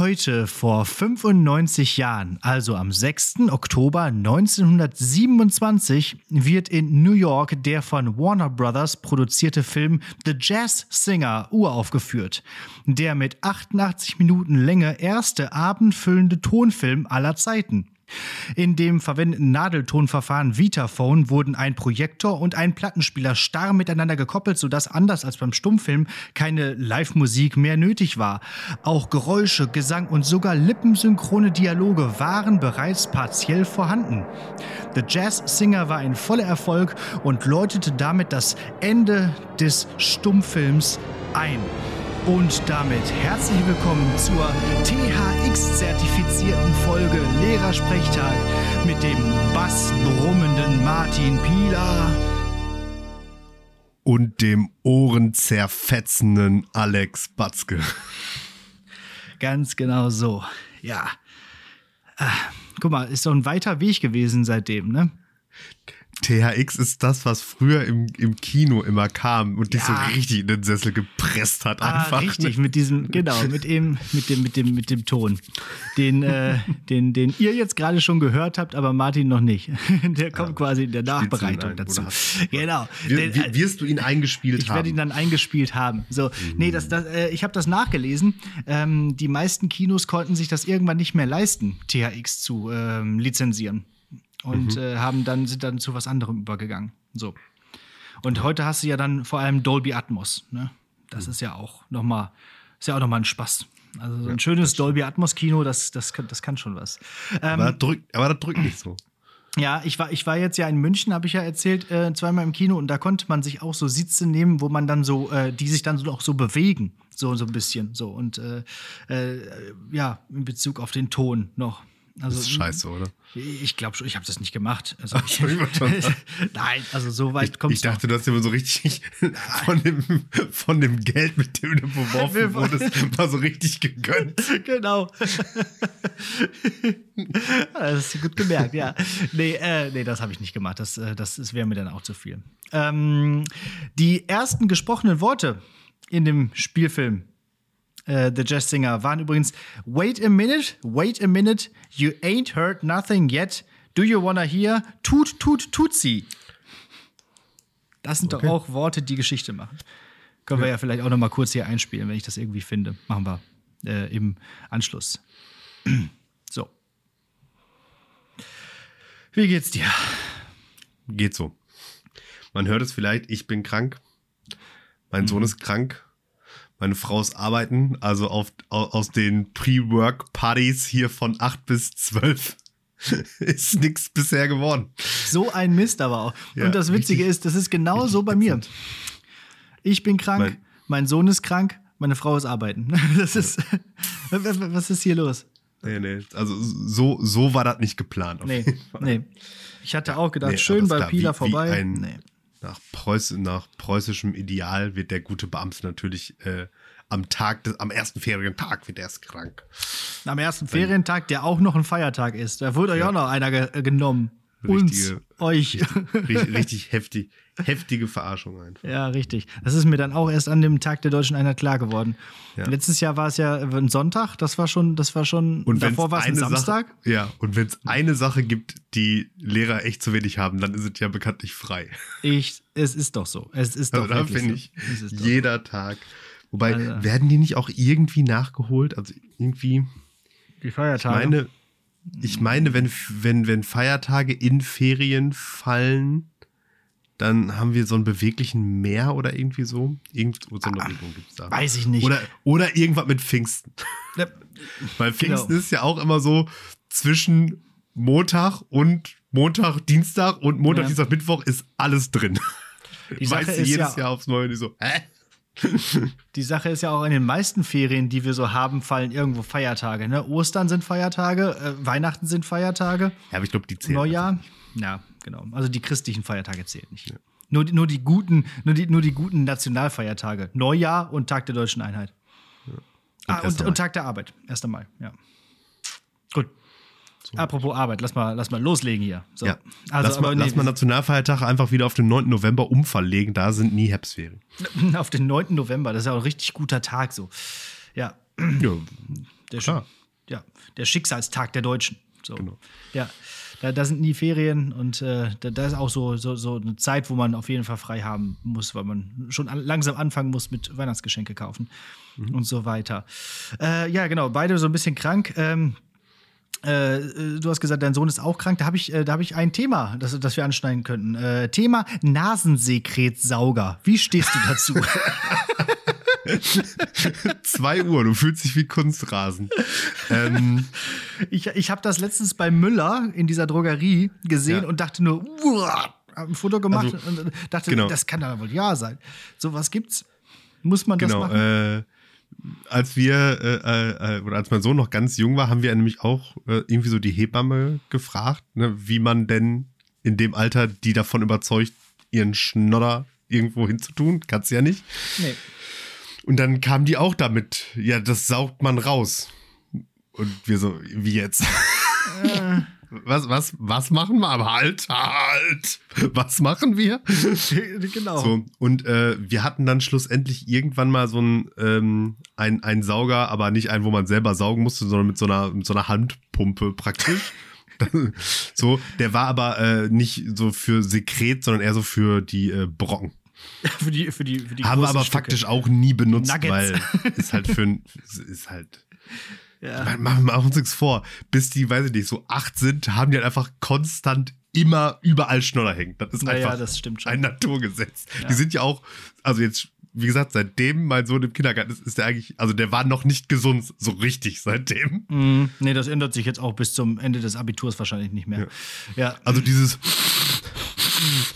Heute vor 95 Jahren, also am 6. Oktober 1927, wird in New York der von Warner Brothers produzierte Film The Jazz Singer uraufgeführt. Der mit 88 Minuten Länge erste abendfüllende Tonfilm aller Zeiten. In dem verwendeten Nadeltonverfahren Vitaphone wurden ein Projektor und ein Plattenspieler starr miteinander gekoppelt, sodass anders als beim Stummfilm keine Live-Musik mehr nötig war. Auch Geräusche, Gesang und sogar lippensynchrone Dialoge waren bereits partiell vorhanden. The Jazz Singer war ein voller Erfolg und läutete damit das Ende des Stummfilms ein. Und damit herzlich willkommen zur THX-zertifizierten Folge Lehrersprechtag mit dem bassbrummenden Martin Pieler und dem ohrenzerfetzenden Alex Batzke. Ganz genau so, ja. Ah, guck mal, ist doch ein weiter Weg gewesen seitdem, ne? THX ist das, was früher im, im Kino immer kam und dich ja. so richtig in den Sessel gepresst hat ah, einfach. Richtig, mit diesem, genau, mit dem, mit dem, mit dem, mit dem Ton. Den, äh, den, den ihr jetzt gerade schon gehört habt, aber Martin noch nicht. Der kommt ja, quasi in der Nachbereitung ein, dazu. Genau. Wir, Den, wirst du ihn eingespielt ich haben? Ich werde ihn dann eingespielt haben. So, mhm. nee, das, das, äh, ich habe das nachgelesen. Ähm, die meisten Kinos konnten sich das irgendwann nicht mehr leisten, THX zu ähm, lizenzieren und mhm. äh, haben dann, sind dann zu was anderem übergegangen. So. Und heute hast du ja dann vor allem Dolby Atmos. Ne? Das mhm. ist ja auch nochmal, ist ja auch nochmal ein Spaß. Also so ein ja, schönes Dolby Atmos Kino, das, das, das kann schon was. Ähm, aber, das drückt, aber das drückt nicht so. Ja, ich war, ich war jetzt ja in München, habe ich ja erzählt, äh, zweimal im Kino und da konnte man sich auch so Sitze nehmen, wo man dann so, äh, die sich dann so auch so bewegen, so, so ein bisschen. So und äh, äh ja, in Bezug auf den Ton noch. Also, das ist scheiße, oder? Ich glaube schon, ich habe das nicht gemacht. Also ich, nein, also so weit kommt Ich dachte, dass immer so richtig von dem, von dem Geld, mit dem du beworfen wurdest, mal so richtig gegönnt. Genau. das ist gut gemerkt, ja. Nee, äh, nee das habe ich nicht gemacht. Das, äh, das, das wäre mir dann auch zu viel. Ähm, die ersten gesprochenen Worte in dem Spielfilm äh, The Jazz Singer waren übrigens Wait a minute, wait a minute, you ain't heard nothing yet. Do you wanna hear? Tut, tut, tut sie. Das sind okay. doch auch Worte, die Geschichte machen. Können ja. wir ja vielleicht auch noch mal kurz hier einspielen, wenn ich das irgendwie finde. Machen wir äh, im Anschluss. so. Wie geht's dir? Geht so. Man hört es vielleicht, ich bin krank. Mein mhm. Sohn ist krank meine Frau ist arbeiten, also auf, aus den Pre-Work-Partys hier von 8 bis 12 ist nichts bisher geworden. So ein Mist aber auch. Ja, Und das Witzige richtig, ist, das ist genau so bei mir. Ich bin krank, mein, mein, Sohn ist krank, meine Frau ist arbeiten. Das ist, was ist hier los? Nee, nee, also so, so war das nicht geplant. nee, nee. Ich hatte auch gedacht, nee, schön bei Pila vorbei. Ein, nee. Nach, Preuß, nach preußischem Ideal wird der gute Beamte natürlich äh, am Tag, des, am ersten Ferientag wird er erst krank. Am ersten Ferientag, der auch noch ein Feiertag ist. Da wurde euch ja. auch noch einer ge genommen. Richtige, Uns, euch. Richtig, richtig, heftig, heftige Verarschung einfach. Ja, richtig. Das ist mir dann auch erst an dem Tag der Deutschen Einheit klar geworden. Ja. Letztes Jahr war es ja ein Sonntag, das war schon, das war schon, und davor war es ein Samstag. Sache, ja, und wenn es eine Sache gibt, die Lehrer echt zu wenig haben, dann ist es ja bekanntlich frei. Ich, es ist doch so. Es ist doch also da finde ich so. jeder Tag. Wobei, also. werden die nicht auch irgendwie nachgeholt? Also irgendwie. Die Feiertage. Ich meine, ich meine, wenn, wenn, wenn Feiertage in Ferien fallen, dann haben wir so einen beweglichen Meer oder irgendwie so. Irgend so eine ah, Regelung gibt es da. Weiß ich nicht. Oder, oder irgendwas mit Pfingsten. Ja. Weil Pfingsten genau. ist ja auch immer so zwischen Montag und Montag, Dienstag und Montag, ja. Dienstag, Mittwoch ist alles drin. Die Sache weißt du jedes ja, Jahr aufs Neue die so, hä? Die Sache ist ja auch in den meisten Ferien, die wir so haben, fallen irgendwo Feiertage. Ne? Ostern sind Feiertage, äh, Weihnachten sind Feiertage. Ja, aber ich glaube, die zählen. Neujahr, ja, genau. Also die christlichen Feiertage zählen nicht. Ja. Nur, nur, die guten, nur, die, nur die guten Nationalfeiertage. Neujahr und Tag der Deutschen Einheit. Ja. Und, ah, und, und Tag der Arbeit, 1. Mai, ja. So. Apropos Arbeit, lass mal, lass mal loslegen hier. So. Ja. Also, lass, mal, lass mal Nationalfeiertag einfach wieder auf den 9. November umverlegen, da sind nie Herbstferien. Auf den 9. November, das ist ja auch ein richtig guter Tag so. Ja. ja. Der, Klar. ja, der Schicksalstag der Deutschen. So. Genau. Ja, da, da sind nie Ferien und äh, da, da ist auch so, so, so eine Zeit, wo man auf jeden Fall frei haben muss, weil man schon an, langsam anfangen muss mit Weihnachtsgeschenke kaufen Mhm. und so weiter. Äh, ja, genau, beide so ein bisschen krank. Ähm, äh, du hast gesagt, dein Sohn ist auch krank. Da habe ich, äh, da hab ich ein Thema, das, das wir anschneiden könnten. Äh, Thema Nasensekretsauger. Wie stehst du dazu? 2 Uhr, du fühlst dich wie Kunstrasen. ähm, ich ich habe das letztens bei Müller in dieser Drogerie gesehen Ja. und dachte nur, uah, hab ein Foto gemacht Also, und dachte, genau. das kann da wohl ja sein. So was gibt's? Muss man das genau, machen? äh, als wir, äh, äh, oder als mein Sohn noch ganz jung war, haben wir nämlich auch äh, irgendwie so die Hebamme gefragt, ne, wie man denn in dem Alter die davon überzeugt, ihren Schnodder irgendwo hinzutun. Kannst ja nicht. nee. Und dann kam die auch damit, ja, das saugt man raus. Und wir so, wie jetzt? Was, was, was machen wir? Aber halt, halt! Was machen wir? genau. So, und äh, wir hatten dann schlussendlich irgendwann mal so einen ähm, ein, ein Sauger, aber nicht einen, wo man selber saugen musste, sondern mit so einer, mit so einer Handpumpe praktisch. so, der war aber äh, nicht so für Sekret, sondern eher so für die äh, Brocken. für die, für die, für die Haben wir aber Stücke. faktisch auch nie benutzt, Nuggets. weil ist halt für ein, ist halt. Ja. Machen wir uns nichts vor. Bis die, weiß ich nicht, so acht sind, haben die halt einfach konstant immer überall Schnodder hängen. Das ist Naja, einfach das ein Naturgesetz. Die sind ja auch, also jetzt, wie gesagt, seitdem mein Sohn im Kindergarten ist, ist der eigentlich, also der war noch nicht gesund, so richtig seitdem. Mm, nee, das ändert sich jetzt auch bis zum Ende des Abiturs wahrscheinlich nicht mehr. Ja, Also dieses,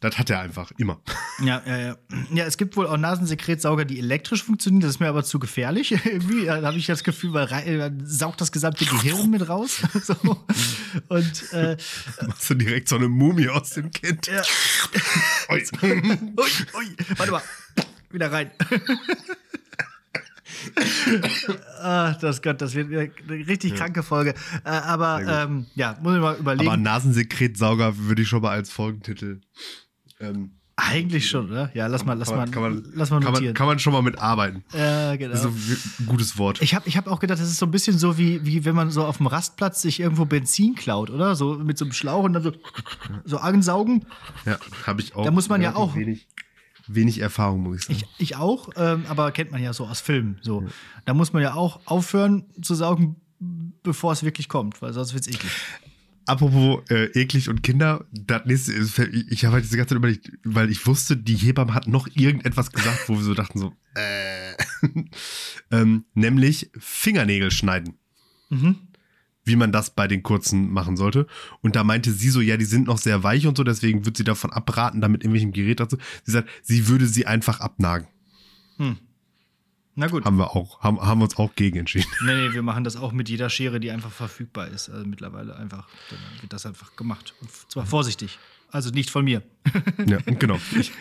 das hat er einfach immer. ja, ja, ja. Ja, es gibt wohl auch Nasensekretsauger, die elektrisch funktionieren. Das ist mir aber zu gefährlich. Irgendwie da habe ich das Gefühl, weil rei- äh, saugt das gesamte Gehirn mit raus. so. Und äh, Machst du direkt so eine Mumie aus dem Kind. ja. Ui. Ui, ui, warte mal. Wieder rein. ah, das Gott, das wird eine richtig kranke Folge. Äh, aber ähm, ja, muss ich mal überlegen. Aber Nasensekretsauger würde ich schon mal als Folgentitel. Ähm, Eigentlich schon, oder? Ja, lass mal, lass kann, mal, man, kann, man, lass mal kann, notieren. man, kann man schon mal mitarbeiten. Ja, genau. Das ist ein gutes Wort. Ich habe ich hab auch gedacht, das ist so ein bisschen so, wie, wie wenn man so auf dem Rastplatz sich irgendwo Benzin klaut, oder? So mit so einem Schlauch und dann so, so ansaugen. Ja, habe ich auch. Da muss man ja auch- Wenig, wenig Erfahrung, muss ich sagen. Ich, ich auch, ähm, aber kennt man ja so aus Filmen. So. Da muss man ja auch aufhören zu saugen, bevor es wirklich kommt, weil sonst wird es eklig. Apropos äh, eklig und Kinder, das nächste ist, ich, habe halt diese ganze Zeit überlegt, weil ich wusste, die Hebamme hat noch irgendetwas gesagt, wo wir so dachten so, äh, ähm, nämlich Fingernägel schneiden. Mhm. Wie man das bei den kurzen machen sollte. Und da meinte sie so, ja, die sind noch sehr weich und so, deswegen wird sie davon abraten, damit irgendwelchen Gerät dazu. Sie sagt, sie würde sie einfach abnagen. Na gut. Haben wir auch, haben, haben wir uns auch gegen entschieden. Nee, nee, wir machen das auch mit jeder Schere, die einfach verfügbar ist. Also mittlerweile einfach, dann wird das einfach gemacht. Und zwar vorsichtig. Also nicht von mir. Ja, genau. Ich,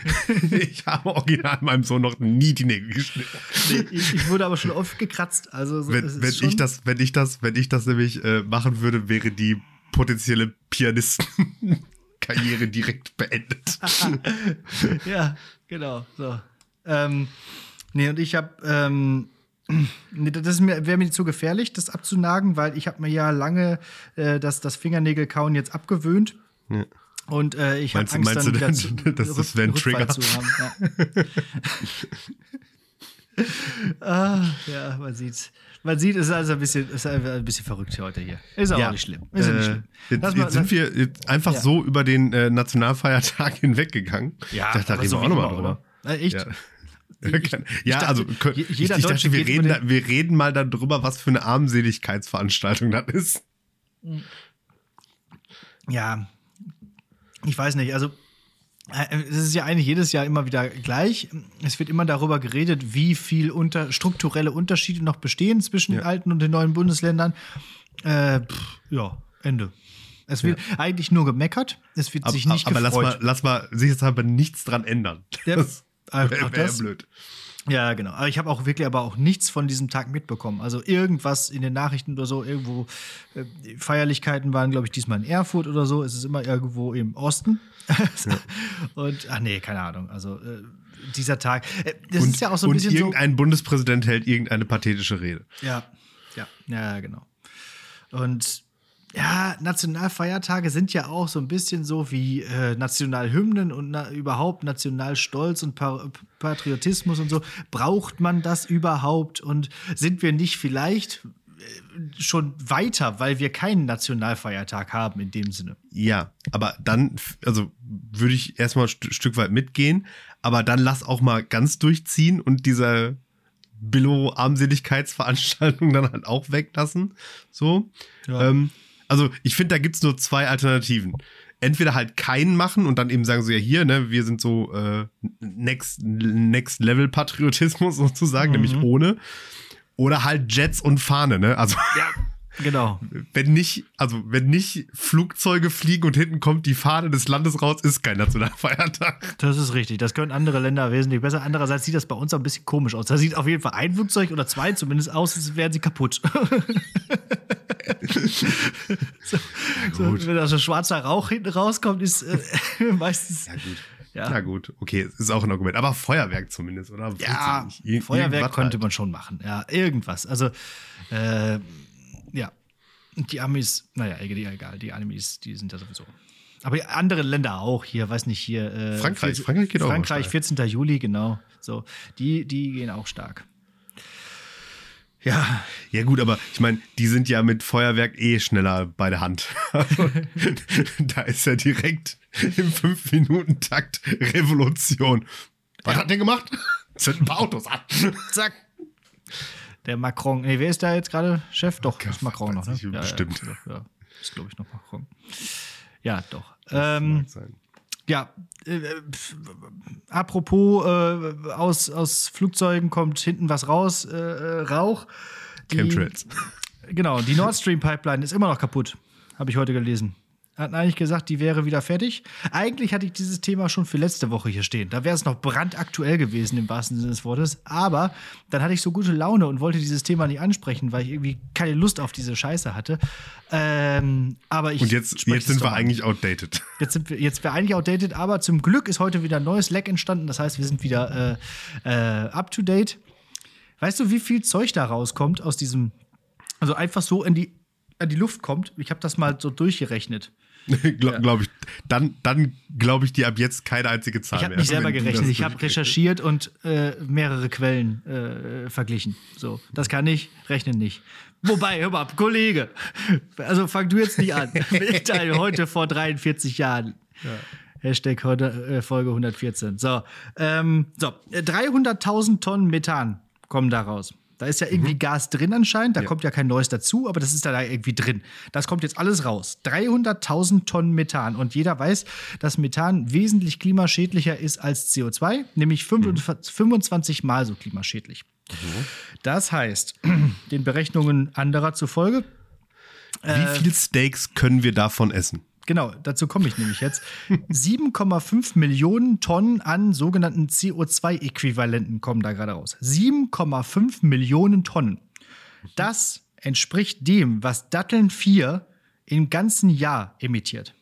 ich habe original meinem Sohn noch nie die Nägel geschnitten. Nee, ich, ich wurde aber schon oft gekratzt. Also so, wenn, wenn ich das, wenn ich das, wenn ich das nämlich äh, machen würde, wäre die potenzielle Pianistenkarriere direkt beendet. Ja, genau. So. Ähm, nee, und ich habe, ähm, nee, das wäre mir zu gefährlich, das abzunagen, weil ich habe mir ja lange äh, das, das Fingernägelkauen jetzt abgewöhnt. Ja. Und äh, ich habe Angst, meinst dann du wieder denn, zu, dass das Rück- ein Trigger? zu haben. Ja. ah, ja, man sieht's. Man sieht, es ist also ein bisschen, es ist ein bisschen verrückt heute hier. Ist auch nicht schlimm. Ist ja nicht äh, schlimm. Jetzt, mal- jetzt sind wir jetzt einfach Ja. so über den äh, Nationalfeiertag hinweggegangen. Ja, da aber reden so wir auch nochmal drüber. Äh, echt? Ja. Ich- ja, dachte, also jeder ich, ich dachte, Deutsche wir reden, den- da, wir reden mal darüber, was für eine Armseligkeitsveranstaltung das ist. Ja, ich weiß nicht. Also, äh, es ist ja eigentlich jedes Jahr immer wieder gleich. Es wird immer darüber geredet, wie viel unter, strukturelle Unterschiede noch bestehen zwischen den Ja. alten und den neuen Bundesländern. Äh, pff, ja, Ende. Es wird eigentlich nur gemeckert. Es wird Aber, sich nicht aber lass gefreut. mal, lass mal sicherheitshalber nichts dran ändern. Ja, Das ach, wäre ach, wär das? blöd. Ja, genau. Aber ich habe auch wirklich aber auch nichts von diesem Tag mitbekommen. Also irgendwas in den Nachrichten oder so, irgendwo äh, Feierlichkeiten waren, glaube ich, diesmal in Erfurt oder so. Es ist immer irgendwo im Osten. Und ach nee, keine Ahnung. Also äh, dieser Tag. Äh, das und, ist ja auch so ein und bisschen so. irgendein Bundespräsident hält irgendeine pathetische Rede. Ja. Ja, ja, genau. Und ja, Nationalfeiertage sind ja auch so ein bisschen so wie äh, Nationalhymnen und na überhaupt Nationalstolz und pa Patriotismus und so. Braucht man das überhaupt? Und sind wir nicht vielleicht äh, schon weiter, weil wir keinen Nationalfeiertag haben in dem Sinne? Ja, aber dann, also würde ich erstmal ein St Stück weit mitgehen, aber dann lass auch mal ganz durchziehen und dieser Billo-Armseligkeitsveranstaltung dann halt auch weglassen. So. Ja. Ähm, also ich finde, da gibt es nur zwei Alternativen. Entweder halt keinen machen und dann eben sagen so, ja hier, ne, wir sind so äh, Next, Next Level Patriotismus sozusagen, mhm. nämlich ohne. Oder halt Jets und Fahne, ne? Also. Ja. Genau. Wenn nicht, also wenn nicht Flugzeuge fliegen und hinten kommt die Fahne des Landes raus, ist kein Nationalfeiertag. Das ist richtig. Das können andere Länder wesentlich besser. Andererseits sieht das bei uns auch ein bisschen komisch aus. Da sieht auf jeden Fall ein Flugzeug oder zwei zumindest aus, als wären sie kaputt. so, so, wenn da so schwarzer Rauch hinten rauskommt, ist äh, meistens. Ja, gut. Ja. Na gut, okay, ist auch ein Argument. Aber Feuerwerk zumindest, oder? Ja, Feuerwerk könnte halt. man schon machen. Ja, irgendwas. Also, äh. Die Amis, naja, egal, die Amis, die sind ja sowieso. Aber andere Länder auch hier, weiß nicht, hier. Äh, Frankreich, Frankreich geht Frankreich, auch. Frankreich, 14. Juli, genau. So, die, die gehen auch stark. Ja. Ja, gut, aber ich meine, die sind ja mit Feuerwerk eh schneller bei der Hand. Da ist ja direkt im 5-Minuten-Takt Revolution. Was ja. hat der gemacht? Zünden ein paar Autos an. Zack. Der Macron. Nee, wer ist da jetzt gerade Chef? Doch, das ist Macron noch, ne? Ja, Stimmt. Ja, ja, ist, glaube ich, noch Macron. Ja, doch. Ähm, ja, äh, apropos äh, aus, aus Flugzeugen kommt hinten was raus, äh, äh Rauch. Die, Chemtrails. Genau, die Nord Stream Pipeline ist immer noch kaputt, habe ich heute gelesen hatten eigentlich gesagt, die wäre wieder fertig. Eigentlich hatte ich dieses Thema schon für letzte Woche hier stehen. Da wäre es noch brandaktuell gewesen, im wahrsten Sinne des Wortes. Aber dann hatte ich so gute Laune und wollte dieses Thema nicht ansprechen, weil ich irgendwie keine Lust auf diese Scheiße hatte. Ähm, aber ich und jetzt, jetzt sind wir eigentlich outdated. Jetzt sind wir, jetzt wir eigentlich outdated, aber zum Glück ist heute wieder ein neues Leck entstanden. Das heißt, wir sind wieder äh, äh, up to date. Weißt du, wie viel Zeug da rauskommt aus diesem, also einfach so in die, in die Luft kommt? Ich habe das mal so durchgerechnet. Glaube glaub ich. Dann, dann glaube ich dir ab jetzt keine einzige Zahl ich mehr. Ich habe mich selber gerechnet. Ich habe recherchiert und äh, mehrere Quellen äh, verglichen. So, das kann ich, rechnen nicht. Wobei, hör mal, Kollege, also fang du jetzt nicht an. Mitteil heute vor 43 Jahren. Ja. Hashtag äh, Folge 114. So, ähm, so 300.000 Tonnen Methan kommen da raus. Da ist ja irgendwie mhm. Gas drin anscheinend, da ja. kommt ja kein neues dazu, aber das ist da irgendwie drin. Das kommt jetzt alles raus. 300.000 Tonnen Methan. Und jeder weiß, dass Methan wesentlich klimaschädlicher ist als CO2, nämlich mhm. 25 Mal so klimaschädlich. Mhm. Das heißt, den Berechnungen anderer zufolge. Wie äh, viel Steaks können wir davon essen? Genau, dazu komme ich nämlich jetzt. 7,5 Millionen Tonnen an sogenannten CO2-Äquivalenten kommen da gerade raus. 7,5 Millionen Tonnen. Das entspricht dem, was Datteln 4 im ganzen Jahr emittiert.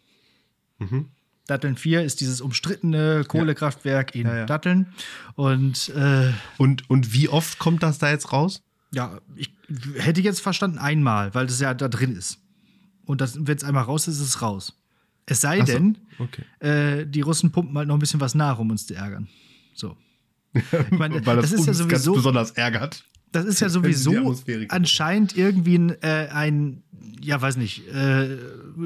Mhm. Datteln 4 ist dieses umstrittene Kohlekraftwerk ja. in ja, ja. Datteln. Und, äh, und, und wie oft kommt das da jetzt raus? Ja, ich hätte jetzt verstanden einmal, weil das ja da drin ist. Und wenn es einmal raus ist, ist es raus. Es sei so, denn, okay. äh, die Russen pumpen halt noch ein bisschen was nach, um uns zu ärgern. So. Meine, Weil das, das ist ja sowieso ganz besonders ärgert. Das ist ja sowieso anscheinend irgendwie ein, äh, ein, ja, weiß nicht, äh,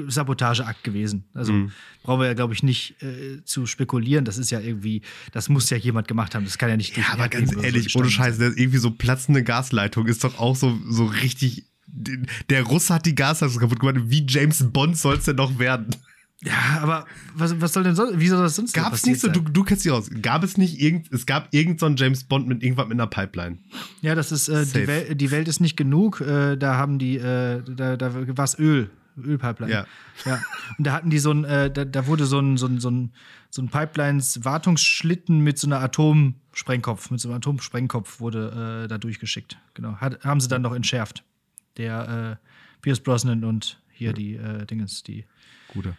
Sabotageakt gewesen. Also mhm. brauchen wir ja, glaube ich, nicht äh, zu spekulieren. Das ist ja irgendwie, das muss ja jemand gemacht haben. Das kann ja nicht. Ja, aber ganz ehrlich, ohne Scheiße, irgendwie so platzende Gasleitung ist doch auch so, so richtig der Russe hat die Gasleitung kaputt gemacht. Wie James Bond soll es denn noch werden? Ja, aber was, was soll denn sonst, wie soll das sonst Gab es nicht so, du, du kennst dich aus, gab es nicht irgend, es gab irgendeinen so James Bond mit irgendwas mit einer Pipeline. Ja, das ist, äh, die, Wel die, Welt ist nicht genug, äh, da haben die, äh, da, da war es Öl, Ölpipeline. Ja. ja. Und da hatten die so ein, äh, da, da, wurde so ein, so ein, so ein, so ein Pipelines-Wartungsschlitten mit so einer Atomsprengkopf, mit so einem Atomsprengkopf wurde äh, da durchgeschickt. Genau. Hat, haben sie dann noch entschärft der äh, Pierce Brosnan und hier ja. die äh, Dingens, die. Gute.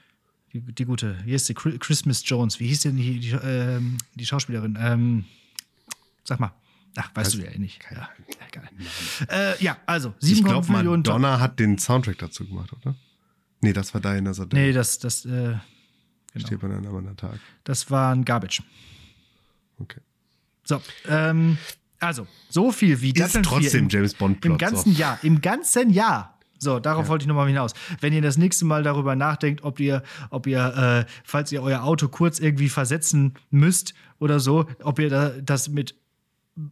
Die, die gute. Hier ist die Christmas Jones. Wie hieß denn die, die, äh, die Schauspielerin? Ähm, sag mal. Ach, weißt du ja eh nicht. Ja, egal. Äh, ja, also Ich glaube, 7,5 Millionen Tonnen. Madonna hat den Soundtrack dazu gemacht, oder? Nee, das war Diana Sadell. Nee, das, das, äh, genau. Steht bei einem anderen Tag. das war ein Garbage. Okay. So, ähm, also, so viel wie Ist Datteln 4 trotzdem im, James Bond Plot. im ganzen Jahr, im ganzen Jahr. So, darauf wollte ich nochmal hinaus. Wenn ihr das nächste Mal darüber nachdenkt, ob ihr, ob ihr, äh, falls ihr euer Auto kurz irgendwie versetzen müsst oder so, ob ihr da, das mit,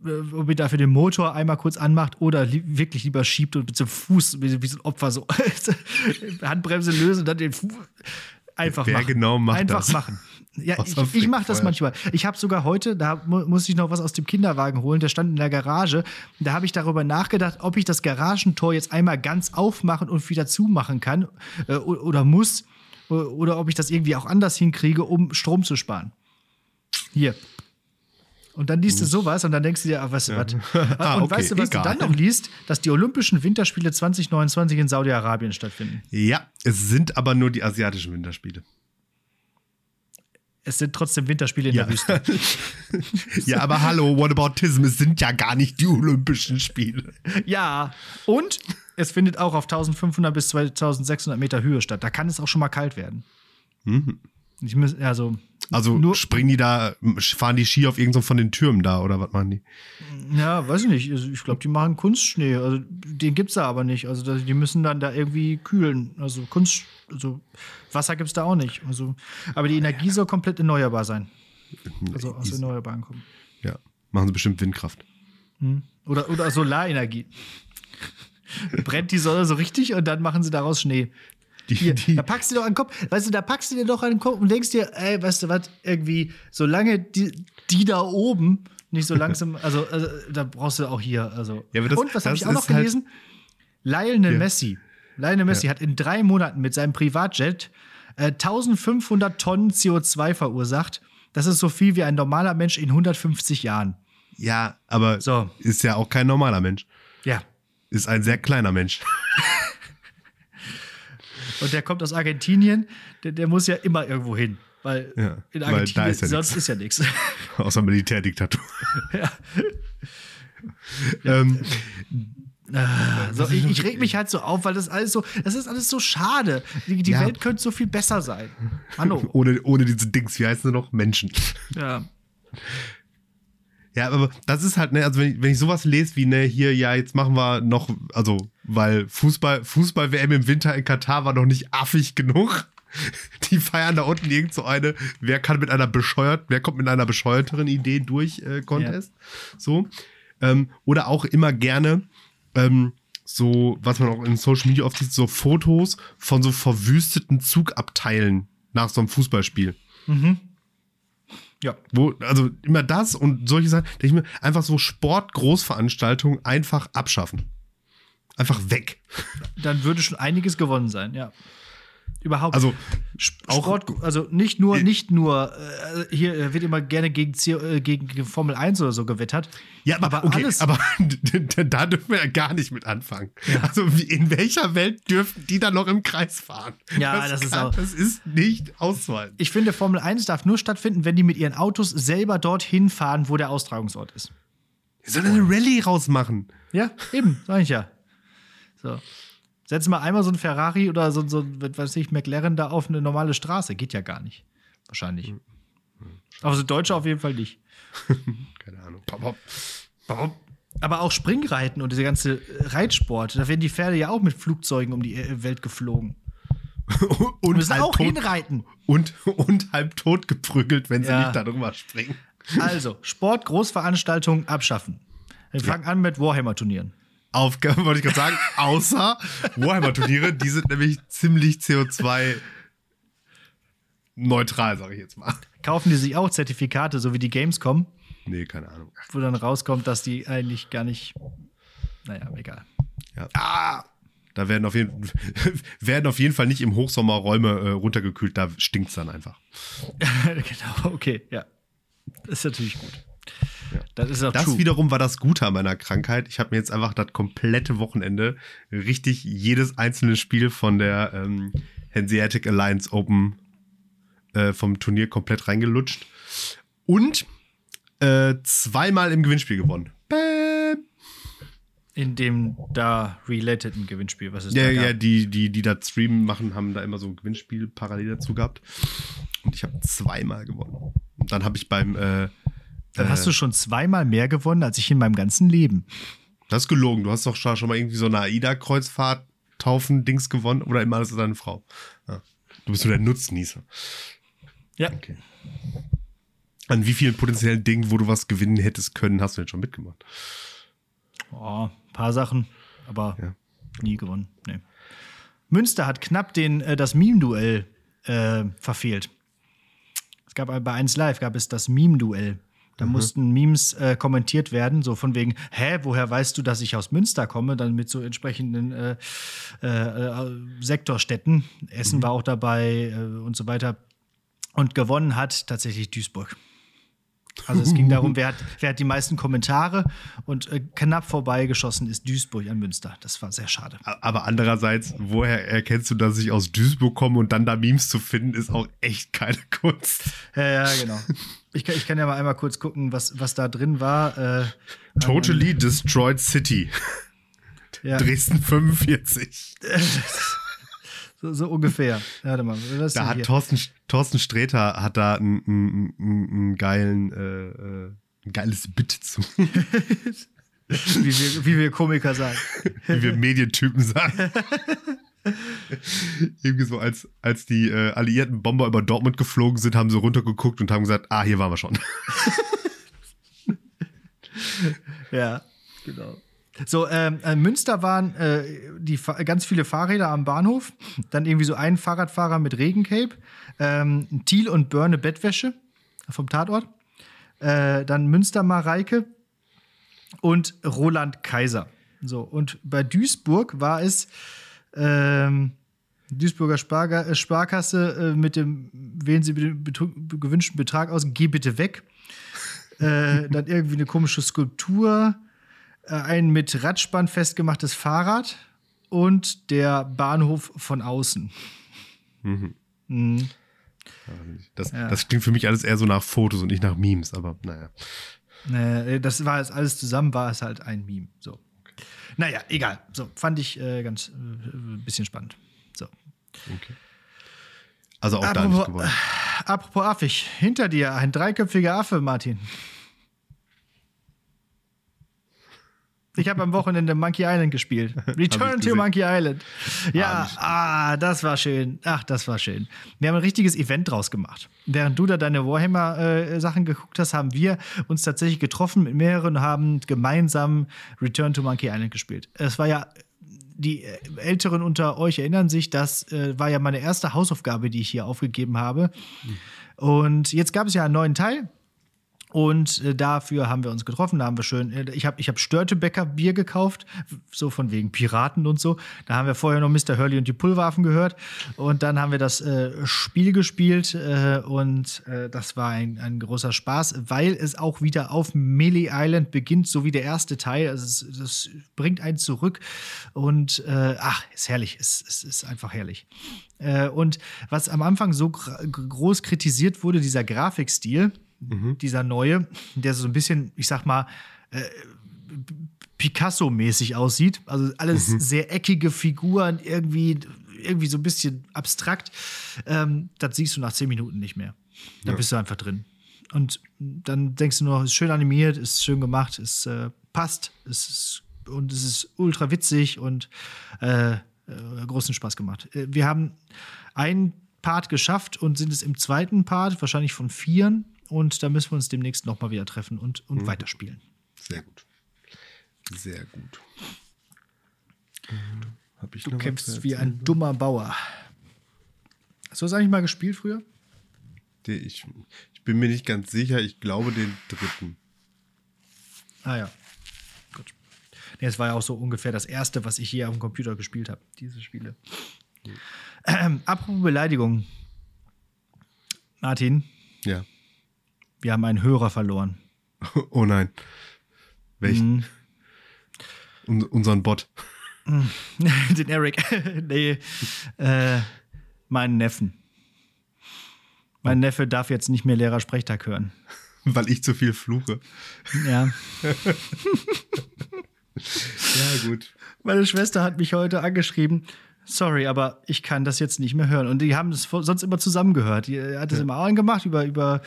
äh, ob ihr dafür den Motor einmal kurz anmacht oder li wirklich lieber schiebt und mit so einem Fuß, wie, wie so ein Opfer so Handbremse lösen und dann den Fuß. Einfach Wer machen. genau macht Einfach das? machen. Ja, ich, ich mache das manchmal. Ich habe sogar heute, da mu muss ich noch was aus dem Kinderwagen holen, der stand in der Garage. Da habe ich darüber nachgedacht, ob ich das Garagentor jetzt einmal ganz aufmachen und wieder zumachen kann äh, oder muss. Oder ob ich das irgendwie auch anders hinkriege, um Strom zu sparen. Hier. Und dann liest du sowas und dann denkst du dir, ach, weißt du was? Ah, und okay, weißt du, was egal. du dann noch liest? Dass die Olympischen Winterspiele 2029 in Saudi-Arabien stattfinden. Ja, es sind aber nur die asiatischen Winterspiele. Es sind trotzdem Winterspiele in Ja. der Wüste. ja, aber hallo, Whataboutism, es sind ja gar nicht die Olympischen Spiele. Ja, und es findet auch auf 1500 bis 2600 Meter Höhe statt. Da kann es auch schon mal kalt werden. Ich muss, also, Also Nur- springen die da, fahren die Ski auf irgendeinem von den Türmen da oder was machen die? ja, weiß ich nicht. Also, ich glaube, die machen Kunstschnee. Also, den gibt's da aber nicht. Also, die müssen dann da irgendwie kühlen. Also, Kunst, also Wasser gibt's da auch nicht. Also, aber die Energie soll komplett erneuerbar sein. Also aus. Erneuerbaren kommen. Ja, machen sie bestimmt Windkraft. Oder, oder Solarenergie. Brennt die Sonne so richtig und dann machen sie daraus Schnee. Die, Hier, die, da packst du dir doch an den Kopf, weißt du, da packst du dir doch an den Kopf und denkst dir, ey, weißt du was, irgendwie, solange die, die da oben nicht so langsam, also, also da brauchst du auch hier, also. Ja, das- und was habe ich auch noch halt- gelesen? Lionel Ja. Messi. Lionel Messi hat in drei Monaten mit seinem Privatjet äh, 1500 Tonnen CO2 verursacht. Das ist so viel wie ein normaler Mensch in 150 Jahren. ja, aber So. ist ja auch kein normaler Mensch. Ja. Ist ein sehr kleiner Mensch. Und der kommt aus Argentinien, der, der muss ja immer irgendwo hin. Weil Ja, in weil Argentinien ist ja sonst nix. ist ja nichts. Außer Militärdiktatur. ähm, So, ich, ich reg mich halt so auf, weil das alles so, das ist alles so schade. Die, die Ja. Welt könnte so viel besser sein. Hallo. ohne, ohne diese Dings, wie heißen sie noch? Menschen. Ja. Ja, aber das ist halt, ne, also wenn ich, wenn ich sowas lese wie, ne, hier, ja, jetzt machen wir noch, also, weil Fußball, Fußball-WM im Winter in Katar war noch nicht affig genug. Die feiern da unten irgend so eine, wer kann mit einer bescheuert, wer kommt mit einer bescheuerteren Idee durch äh, Contest. So. Ähm, oder auch immer gerne, ähm, so, was man auch in Social Media oft sieht, so Fotos von so verwüsteten Zugabteilen nach so einem Fußballspiel. Ja. Wo, also immer das und solche Sachen, denke ich mir, einfach so Sport-Großveranstaltungen einfach abschaffen. Einfach weg. Dann würde schon einiges gewonnen sein, ja. Überhaupt. Also Sport, also nicht nur, nicht nur, äh, hier äh, wird immer gerne gegen, äh, gegen Formel 1 oder so gewettert. Ja, aber, aber okay, alles. aber da dürfen wir ja gar nicht mit anfangen. Also wie, in welcher Welt dürfen die dann noch im Kreis fahren? Ja, das ist auch- Das ist nicht auszuhalten. Ich finde, Formel 1 darf nur stattfinden, wenn die mit ihren Autos selber dorthin fahren, wo der Austragungsort ist. Die sollen eine Rallye rausmachen. Ja, eben, sag ich ja. So. Setz mal einmal so ein Ferrari oder so, so weiß ich, McLaren da auf eine normale Straße. Geht ja gar nicht. Wahrscheinlich. Aber so Deutsche auf jeden Fall nicht. Keine Ahnung. Aber auch Springreiten und dieser ganze Reitsport, da werden die Pferde ja auch mit Flugzeugen um die äh, Welt geflogen. Und, Müssen halb auch tot, hinreiten. und, und halb tot geprügelt, wenn sie Ja. nicht darüber springen. Also, Sport, Großveranstaltungen abschaffen. Wir fangen an mit Warhammer-Turnieren. Aufgabe, wollte ich gerade sagen, außer Warhammer-Turniere, die sind nämlich ziemlich CO2 neutral, sage ich jetzt mal. Kaufen die sich auch Zertifikate, so wie die Gamescom, Nee, keine Ahnung. wo dann rauskommt, dass die eigentlich gar nicht. Naja, egal. Ja. Ah! Da werden auf, jeden, werden auf jeden Fall nicht im Hochsommer Räume äh, runtergekühlt, da stinkt es dann einfach. genau, okay, ja. Das ist natürlich gut. Das ist auch Das true. wiederum war das Gute an meiner Krankheit. Ich habe mir jetzt einfach das komplette Wochenende richtig jedes einzelne Spiel von der ähm, Hanseatic Alliance Open äh, vom Turnier komplett reingelutscht. Und äh, zweimal im Gewinnspiel gewonnen. Bäm. In dem da relateden Gewinnspiel, was ist Ja, da ja, gab. die, die, die da streamen machen, haben da immer so ein Gewinnspiel parallel dazu gehabt. Und ich habe zweimal gewonnen. Und dann habe ich beim, äh, Dann hast du schon zweimal mehr gewonnen als ich in meinem ganzen Leben. das ist gelogen, du hast doch schon mal irgendwie so eine AIDA-Kreuzfahrt Taufen-Dings gewonnen oder immer alles deine Frau. Ja. Du bist nur der Nutznießer. Ja. Okay. An wie vielen potenziellen Dingen, wo du was gewinnen hättest können, hast du denn schon mitgemacht? Oh, ein paar Sachen, aber Ja. nie gewonnen. Nee. Münster hat knapp den, äh, das Meme-Duell äh, verfehlt. Es gab bei 1 Live gab es das Meme-Duell. Da mussten Memes äh, kommentiert werden, so von wegen, hä, woher weißt du, dass ich aus Münster komme? Dann mit so entsprechenden äh, äh, Sektorstädten. Essen war auch dabei äh, und so weiter. Und gewonnen hat tatsächlich Duisburg. Also es ging darum, wer hat, wer hat die meisten Kommentare und äh, knapp vorbeigeschossen ist Duisburg an Münster. Das war sehr schade. Aber andererseits, woher erkennst du, dass ich aus Duisburg komme und dann da Memes zu finden, ist auch echt keine Kunst. Ja, ja, genau. Ich kann, ich kann ja mal einmal kurz gucken, was, was da drin war. Äh, Totally destroyed city. ja, Dresden 45. so, so ungefähr. Warte mal, was Da hat hier? Thorsten, Thorsten Sträter hat da einen geilen, äh, äh, ein geiles Bit zu, wie, wir, wie wir Komiker sagen. wie wir Medientypen sagen. Irgendwie so, als, als die äh, alliierten Bomber über Dortmund geflogen sind, haben sie runtergeguckt und haben gesagt, ah, hier waren wir schon. Ja, genau. So, ähm, äh, Münster waren äh, die, ganz viele Fahrräder am Bahnhof. Dann irgendwie so ein Fahrradfahrer mit Regencape. Ähm, Thiel und Börne Bettwäsche vom Tatort. Äh, dann Münster Mareike und Roland Kaiser. So, und bei Duisburg war es ähm, Duisburger Sparga äh, Sparkasse äh, mit dem, wählen Sie den gewünschten Betrag aus, geh bitte weg. äh, dann irgendwie eine komische Skulptur, ein mit Radspann festgemachtes Fahrrad und der Bahnhof von außen. Mhm. Das, Ja. das klingt für mich alles eher so nach Fotos und nicht nach Memes, aber naja. Äh, das war jetzt alles zusammen, war es halt ein Meme. So. Naja, egal. So, fand ich äh, ganz äh, ein bisschen spannend. So. Also auch da nicht gewonnen. apropos affig, hinter dir ein dreiköpfiger Affe, Martin. Ich habe am Wochenende Monkey Island gespielt. Return to. Monkey Island. Ja, ich ah, das war schön. Ach, das war schön. Wir haben ein richtiges Event draus gemacht. Während du da deine Warhammer-Sachen geguckt hast, haben wir uns tatsächlich getroffen mit mehreren und haben gemeinsam Return to Monkey Island gespielt. Es war ja die äh, Älteren unter euch erinnern sich, das äh, war ja meine erste Hausaufgabe, die ich hier aufgegeben habe. Und jetzt gab es ja einen neuen Teil. Und äh, dafür haben wir uns getroffen. Da haben wir schön, äh, ich habe ich hab Störtebecker Bier gekauft, so von wegen Piraten und so. Da haben wir vorher noch Mr. Hurley und die Pulverwaffen gehört. Und dann haben wir das äh, Spiel gespielt äh, und äh, das war ein, ein großer Spaß, weil es auch wieder auf Melee Island beginnt, so wie der erste Teil. Also es, das bringt einen zurück und äh, ach, ist herrlich. Es, es ist einfach herrlich. Äh, und was am Anfang so groß kritisiert wurde, dieser Grafikstil, dieser neue, der so ein bisschen, ich sag mal, äh, Picasso-mäßig aussieht. Also alles sehr eckige Figuren, irgendwie, irgendwie so ein bisschen abstrakt. Ähm, das siehst du nach zehn Minuten nicht mehr. Da bist du einfach drin. Und dann denkst du nur, ist schön animiert, ist schön gemacht, es äh, passt, es ist, und es ist ultra witzig und äh, äh, großen Spaß gemacht. Äh, wir haben einen Part geschafft und sind es im zweiten Part, wahrscheinlich von vieren. Und da müssen wir uns demnächst nochmal wieder treffen und, und weiterspielen. Sehr gut. Sehr gut. Hab ich Du kämpfst wie ein dummer Bauer. Hast du das eigentlich mal gespielt früher? Ich, ich bin mir nicht ganz sicher. Ich glaube den dritten. Ah ja. Gut. Nee, es war ja auch so ungefähr das erste, was ich hier auf dem Computer gespielt habe, diese Spiele. Ähm, apropos Beleidigung. Martin, Ja. Wir haben einen Hörer verloren. Oh nein. Welchen? Un unseren Bot. Den Eric. nee. Äh, meinen Neffen. Mein Neffe darf jetzt nicht mehr Lehrersprechtag hören. Weil ich zu viel fluche. Ja. Ja, gut. Meine Schwester hat mich heute angeschrieben. Sorry, aber ich kann das jetzt nicht mehr hören. Und die haben das sonst immer zusammengehört. Die hat das immer angemacht über, über,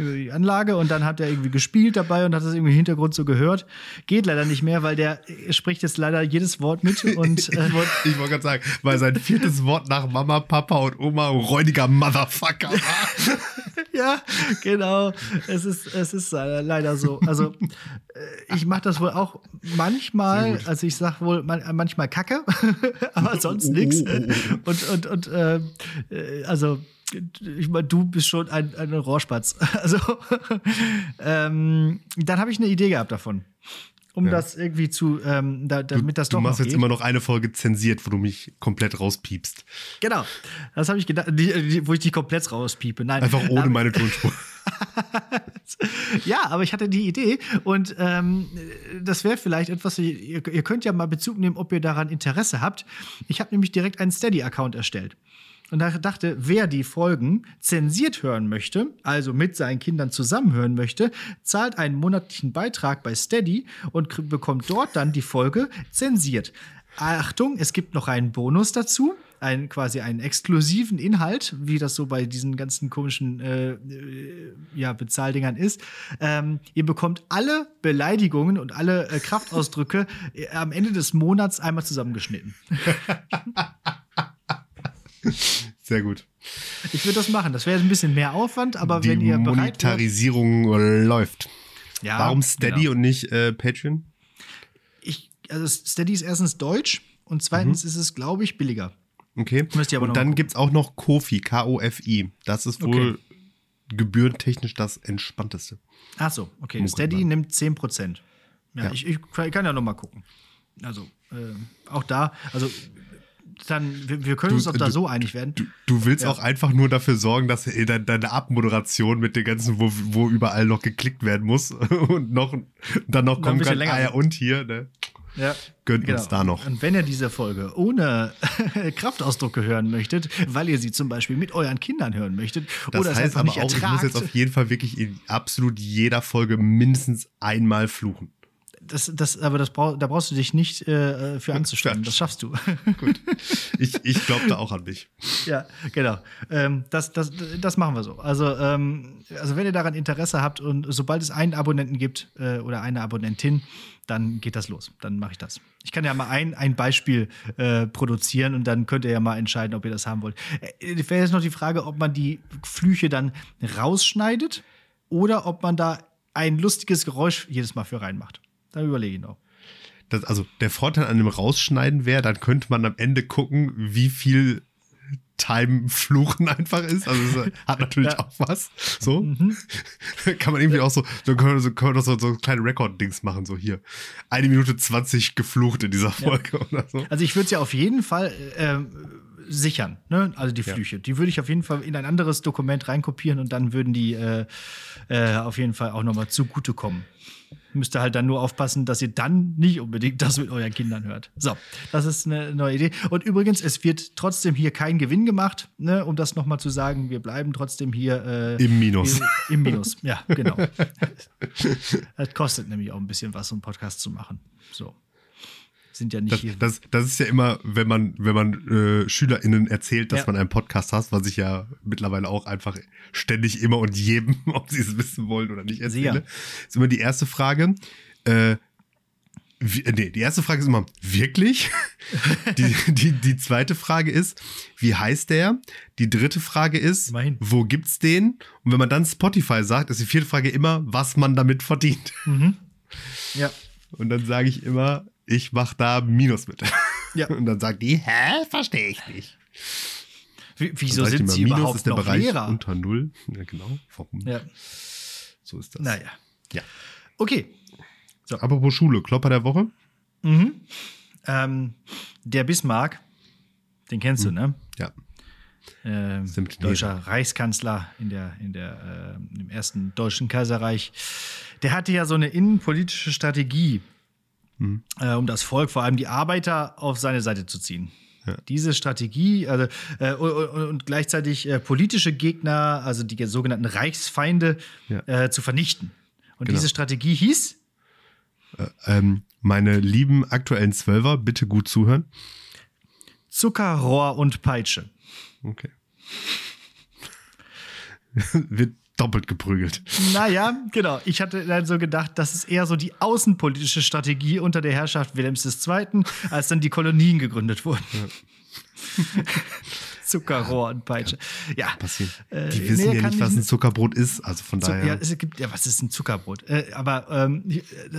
über die Anlage und dann hat er irgendwie gespielt dabei und hat das irgendwie im Hintergrund so gehört. Geht leider nicht mehr, weil der spricht jetzt leider jedes Wort mit und Ich äh, wollte ich wollt gerade sagen, weil sein viertes Wort nach Mama, Papa und Oma räudiger Motherfucker war. Ja, genau. Es ist, es ist äh, leider so. Also äh, ich mache das wohl auch manchmal, also ich sag wohl man, manchmal Kacke, aber sonst Oh, nichts. oh, oh, oh. Und, und, und äh, äh, also ich meine, du bist schon ein, ein Rohrspatz. Also ähm, dann habe ich eine Idee gehabt davon. Um Ja. das irgendwie zu, ähm, da, damit das du doch machst noch jetzt geht. immer noch eine Folge zensiert, wo du mich komplett rauspiepst. Genau. Das habe ich gedacht, die, die, wo ich die komplett rauspiepe. Nein. Einfach ohne Ähm, meine Tonspur. Ja, aber ich hatte die Idee und ähm, das wäre vielleicht etwas, ihr, ihr könnt ja mal Bezug nehmen, ob ihr daran Interesse habt. Ich habe nämlich direkt einen Steady-Account erstellt. Und da dachte, wer die Folgen zensiert hören möchte, also mit seinen Kindern zusammenhören möchte, zahlt einen monatlichen Beitrag bei Steady und bekommt dort dann die Folge zensiert. Achtung, es gibt noch einen Bonus dazu, einen, quasi einen exklusiven Inhalt, wie das so bei diesen ganzen komischen äh, äh, ja, Bezahldingern ist. Ähm, ihr bekommt alle Beleidigungen und alle äh, Kraftausdrücke äh, am Ende des Monats einmal zusammengeschnitten. Sehr gut. Ich würde das machen. Das wäre ein bisschen mehr Aufwand, aber Die wenn ihr bereit Monetarisierung läuft. ja, Warum Steady genau. und nicht äh, Patreon? Ich, also Steady ist erstens deutsch und zweitens ist es, glaube ich, billiger. Okay. Und dann gibt es auch noch Kofi, K-O-F-I. Das ist wohl gebührentechnisch das entspannteste. Ach so, okay. Munkelt Steady nimmt 10%. Ja, Ja. Ich, ich kann ja noch mal gucken. Also, äh, auch da, also dann, wir, wir können Du- uns doch da du- so einig werden. Du, du willst Ja. auch einfach nur dafür sorgen, dass äh, deine, deine Abmoderation mit den ganzen, wo, wo überall noch geklickt werden muss und noch dann noch ein kommen kann, länger ah ja, und hier, ne? Ja. Gönnt uns da noch. Und wenn ihr diese Folge ohne Kraftausdrucke hören möchtet, weil ihr sie zum Beispiel mit euren Kindern hören möchtet Das oder es heißt aber nicht auch, ich muss ertragt, jetzt auf jeden Fall wirklich in absolut jeder Folge mindestens einmal fluchen. Das, das, aber das brauch, da brauchst du dich nicht äh, für anzustellen. Das schaffst du. Gut. Ich, ich glaube da auch an mich. Ja, genau. Ähm, das, das, das machen wir so. Also, ähm, also wenn ihr daran Interesse habt und sobald es einen Abonnenten gibt äh, oder eine Abonnentin, dann geht das los. Dann mache ich das. Ich kann ja mal ein, ein Beispiel äh, produzieren und dann könnt ihr ja mal entscheiden, ob ihr das haben wollt. Äh, Wäre jetzt noch die Frage, ob man die Flüche dann rausschneidet oder ob man da ein lustiges Geräusch jedes Mal für reinmacht. Dann überlege ich noch. Das, also der Vorteil an dem Rausschneiden wäre, dann könnte man am Ende gucken, wie viel Time Fluchen einfach ist. Also es hat natürlich Ja. auch was. So. kann man irgendwie auch so, so kann man, so, kann man doch so, so kleine Record-Dings machen, so hier. Eine Minute 20 geflucht in dieser Folge oder so. Also ich würde es ja auf jeden Fall ähm, sichern, ne? Also die Ja. Flüche. Die würde ich auf jeden Fall in ein anderes Dokument reinkopieren und dann würden die äh, äh, auf jeden Fall auch nochmal zugutekommen. Müsst ihr halt dann nur aufpassen, dass ihr dann nicht unbedingt das mit euren Kindern hört. So, das ist eine neue Idee. Und übrigens, es wird trotzdem hier kein Gewinn gemacht, ne? um das nochmal zu sagen. Wir bleiben trotzdem hier äh, Im Minus. Im, Im Minus, ja, genau. das kostet nämlich auch ein bisschen was, so einen Podcast zu machen. So. Sind ja nicht Das, hier. das, das ist ja immer, wenn man, wenn man äh, SchülerInnen erzählt, dass Ja. man einen Podcast hat, was ich ja mittlerweile auch einfach ständig immer und jedem, ob sie es wissen wollen oder nicht, erzähle. Sehr. Ist immer die erste Frage. Äh, wie, äh, nee, die erste Frage ist immer, wirklich? die, die, die zweite Frage ist, wie heißt der? Die dritte Frage ist, Immerhin. wo gibt's den? Und wenn man dann Spotify sagt, ist die vierte Frage immer, was man damit verdient. ja. Und dann sage ich immer, ich mach da Minus mit. Ja. Und dann sagt die, hä, verstehe ich nicht. Wie, wieso sind immer, sie Minus überhaupt ist der noch Bereich Lehrer? unter Null. Ja, genau. Warum? Ja. So ist das. Naja. Ja. Okay. Apropos Schule, Klopper der Woche. Ähm, der Bismarck, den kennst du, ne? Ja. Ähm, deutscher Reichskanzler in der, in der, äh, im ersten deutschen Kaiserreich. Der hatte ja so eine innenpolitische Strategie, Mhm. äh, um das Volk, vor allem die Arbeiter, auf seine Seite zu ziehen. Ja. Diese Strategie also, äh, und, gleichzeitig äh, politische Gegner, also die sogenannten Reichsfeinde, ja. äh, zu vernichten. Und genau. diese Strategie hieß? Äh, ähm, meine lieben aktuellen Zwölfer, bitte gut zuhören. Zucker, Rohr und Peitsche. Okay. Wird doppelt geprügelt. Naja, genau. Ich hatte dann so gedacht, das ist eher so die außenpolitische Strategie unter der Herrschaft Wilhelms II., als dann die Kolonien gegründet wurden. Ja. Zuckerrohr und Peitsche. Ja. Passiert. Äh, die wissen nee, ja nicht, was ein Zuckerbrot ist. Also von daher. Ja, es gibt, ja, was ist ein Zuckerbrot? Äh, aber ähm,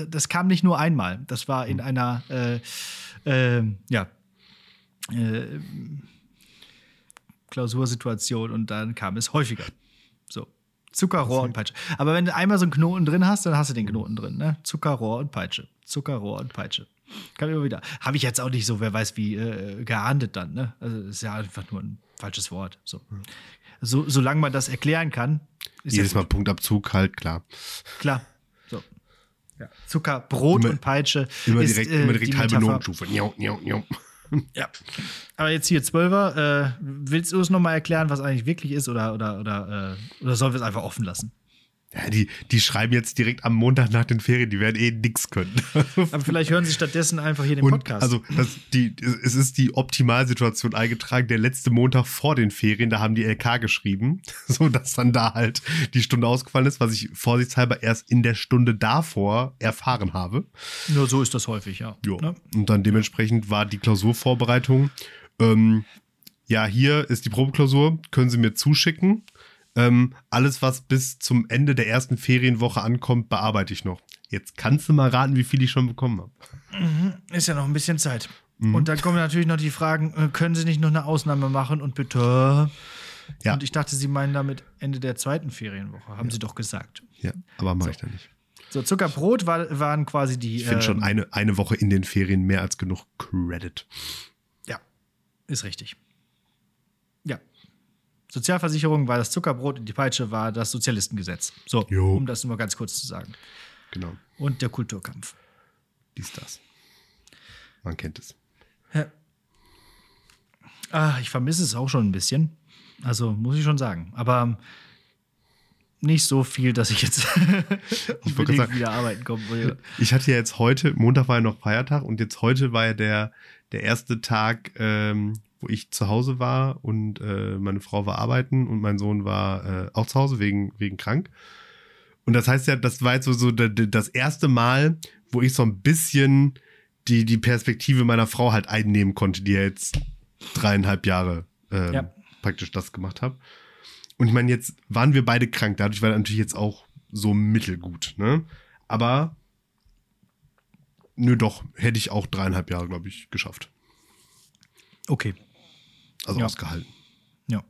das kam nicht nur einmal. Das war in hm. einer, äh, äh, ja, äh, Klausursituation und dann kam es häufiger. Zuckerrohr und Peitsche. Aber wenn du einmal so einen Knoten drin hast, dann hast du den Knoten drin. Ne? Zuckerrohr und Peitsche. Zuckerrohr und Peitsche. Kann immer wieder. Habe ich jetzt auch nicht so, wer weiß wie, äh, geahndet dann. Ne? Also ist ja einfach nur ein falsches Wort. So. so solange man das erklären kann. Jedes Mal Punktabzug, halt, klar. Klar. So. Ja. Zucker, Brot immer, und Peitsche. Immer direkt, ist, äh, immer direkt halbe Notenstufe. Njau, njau, njau. Ja. Aber jetzt hier Zwölfer, äh, willst du es nochmal erklären, was eigentlich wirklich ist, oder, oder, oder, äh, oder sollen wir es einfach offen lassen? Ja, die, die schreiben jetzt direkt am Montag nach den Ferien, die werden eh nix können. Aber vielleicht hören sie stattdessen einfach hier den Und Podcast. Also, das, die, es ist die Optimalsituation eingetragen. Der letzte Montag vor den Ferien, da haben die LK geschrieben, so dass dann da halt die Stunde ausgefallen ist, was ich vorsichtshalber erst in der Stunde davor erfahren habe. Nur so ist das häufig, ja. Jo. Ne? Und dann dementsprechend war die Klausurvorbereitung. Ähm, ja, hier ist die Probeklausur, können Sie mir zuschicken. Ähm, alles, was bis zum Ende der ersten Ferienwoche ankommt, bearbeite ich noch. Jetzt kannst du mal raten, wie viel ich schon bekommen habe. Mhm, ist ja noch ein bisschen Zeit. Mhm. Und dann kommen natürlich noch die Fragen, äh, können Sie nicht noch eine Ausnahme machen und bitte. Ja. Und ich dachte, Sie meinen damit Ende der zweiten Ferienwoche, haben ja. Sie doch gesagt. Ja, aber mache so. ich da nicht. So, Zuckerbrot war, waren quasi die. Ich finde ähm, schon eine, eine Woche in den Ferien mehr als genug Credit. Ja, ist richtig. Sozialversicherung war das Zuckerbrot und die Peitsche war das Sozialistengesetz. So, jo. um das nur ganz kurz zu sagen. Genau. Und der Kulturkampf. Dies, das. Man kennt es. Ja. Ah, ich vermisse es auch schon ein bisschen. Also, muss ich schon sagen. Aber nicht so viel, dass ich jetzt ich sagen, wieder arbeiten kommen will. Ich hatte ja jetzt heute, Montag war ja noch Feiertag und jetzt heute war ja der, der erste Tag, ähm, wo ich zu Hause war und äh, meine Frau war arbeiten und mein Sohn war äh, auch zu Hause wegen, wegen krank. Und das heißt ja, das war jetzt so, so das erste Mal, wo ich so ein bisschen die, die Perspektive meiner Frau halt einnehmen konnte, die ja jetzt dreieinhalb Jahre ähm, ja. praktisch das gemacht hat. Und ich meine, jetzt waren wir beide krank, dadurch war das natürlich jetzt auch so mittelgut, ne? Aber nö, doch, hätte ich auch dreieinhalb Jahre, glaube ich, geschafft. Okay. Also ja. ausgehalten. Ja.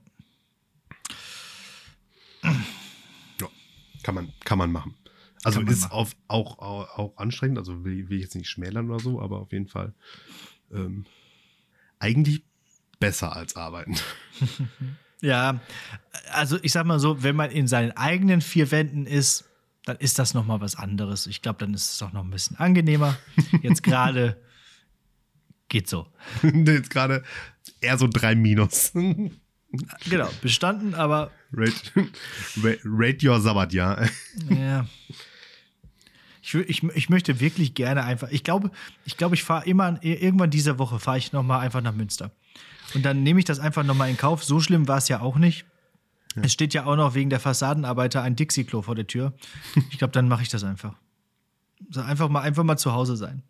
Ja, kann man, kann man machen. Also man ist auf, auch, auch, auch anstrengend, also will, will ich jetzt nicht schmälern oder so, aber auf jeden Fall ähm, eigentlich besser als arbeiten. ja, also ich sag mal so, wenn man in seinen eigenen vier Wänden ist, dann ist das noch mal was anderes. Ich glaube, dann ist es auch noch ein bisschen angenehmer. Jetzt gerade geht so. Jetzt gerade eher so drei Minus. genau, bestanden, aber. Rate, rate your Sabbat, ja. ja. Ich, ich, ich möchte wirklich gerne einfach. Ich glaube, ich, glaube, ich fahre immer, irgendwann diese Woche fahre ich nochmal einfach nach Münster. Und dann nehme ich das einfach nochmal in Kauf. So schlimm war es ja auch nicht. Ja. Es steht ja auch noch wegen der Fassadenarbeiter ein Dixie-Klo vor der Tür. Ich glaube, dann mache ich das einfach. So einfach mal, einfach mal zu Hause sein.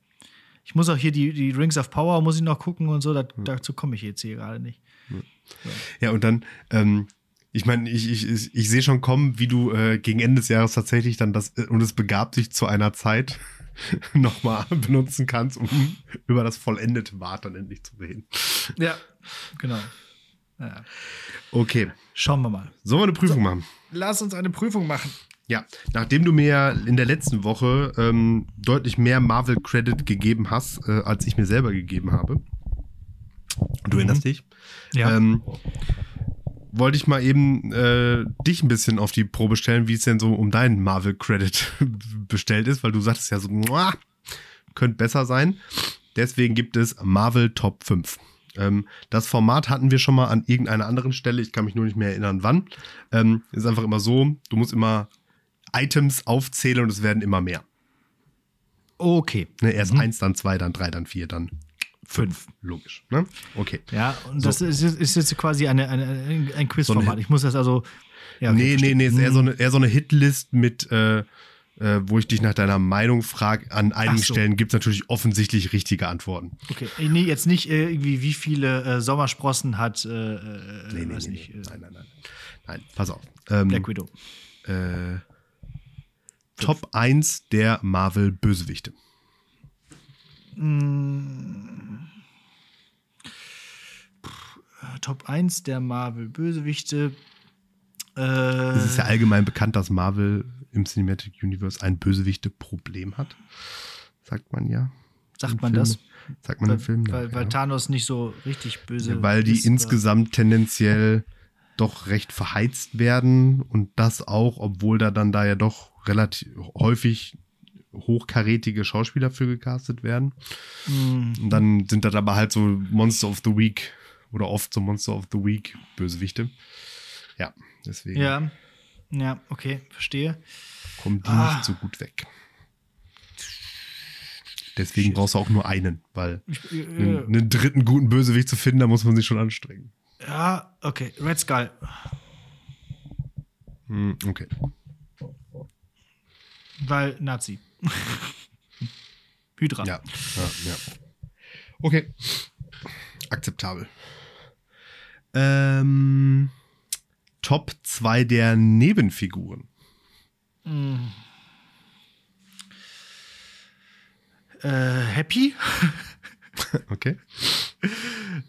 Ich muss auch hier die, die Rings of Power muss ich noch gucken und so. Da. Dazu komme ich jetzt hier gerade nicht. So. Ja, und dann, ähm, ich meine, ich, ich, ich, sehe schon kommen, wie du äh, gegen Ende des Jahres tatsächlich dann das, äh, und es begabt sich zu einer Zeit, nochmal benutzen kannst, um über das vollendete Bad dann endlich zu reden. Ja, genau. Ja. Okay. Schauen wir mal. Sollen wir eine Prüfung so, machen? Lass uns eine Prüfung machen. Ja, nachdem du mir in der letzten Woche ähm, deutlich mehr Marvel-Credit gegeben hast, äh, als ich mir selber gegeben habe. Du mhm. erinnerst dich? Ja. Ähm, wollte ich mal eben äh, dich ein bisschen auf die Probe stellen, wie es denn so um deinen Marvel-Credit bestellt ist, weil du sagtest ja so, könnte besser sein. Deswegen gibt es Marvel Top 5. Ähm, das Format hatten wir schon mal an irgendeiner anderen Stelle. Ich kann mich nur nicht mehr erinnern, wann. Ähm, ist einfach immer so, du musst immer Items aufzählen und es werden immer mehr. Okay. Ne, erst eins, dann zwei, dann drei, dann vier, dann fünf. Logisch. Ne? Okay. Ja, und So. das ist, ist jetzt quasi eine, eine, ein Quizformat. So ich muss das also. Ja, okay, nee, nee, verstehe. nee, ist eher so eine, eher so eine Hitlist mit, äh, äh, wo ich dich nach deiner Meinung frage. An einigen so. Stellen gibt es natürlich offensichtlich richtige Antworten. Okay, Äh, nee, jetzt nicht äh, irgendwie, wie viele äh, Sommersprossen hat, äh, äh, Nee, nee, nee, nicht, nee. äh, Nein, nein, nein. Nein, pass auf. Ähm, Black Widow. äh, Top 1 der Marvel-Bösewichte. Äh, Top 1 der Marvel-Bösewichte. Äh, Es ist ja allgemein bekannt, dass Marvel im Cinematic Universe ein Bösewichte-Problem hat. Sagt man ja. sagt man Filme. das? Sagt man Weil, im Film. weil, ja. weil Thanos nicht so richtig böse Ja, weil die ist, insgesamt tendenziell doch recht verheizt werden und das auch, obwohl da dann da ja doch relativ häufig hochkarätige Schauspieler für gecastet werden. Mhm. Und dann sind das aber halt so Monster of the Week oder oft so Monster of the Week Bösewichte. Ja, deswegen Ja, ja, okay, verstehe. kommen die Ah. nicht so gut weg. Deswegen brauchst du auch nur einen, weil Ich, äh, einen, einen dritten guten Bösewicht zu finden, da muss man sich schon anstrengen. Ja, okay, Red Skull. Hm, okay. Weil Nazi. Hydra. Ja, ja, ja. Okay. Akzeptabel. Ähm, Top 2 der Nebenfiguren. Äh, Happy. Okay.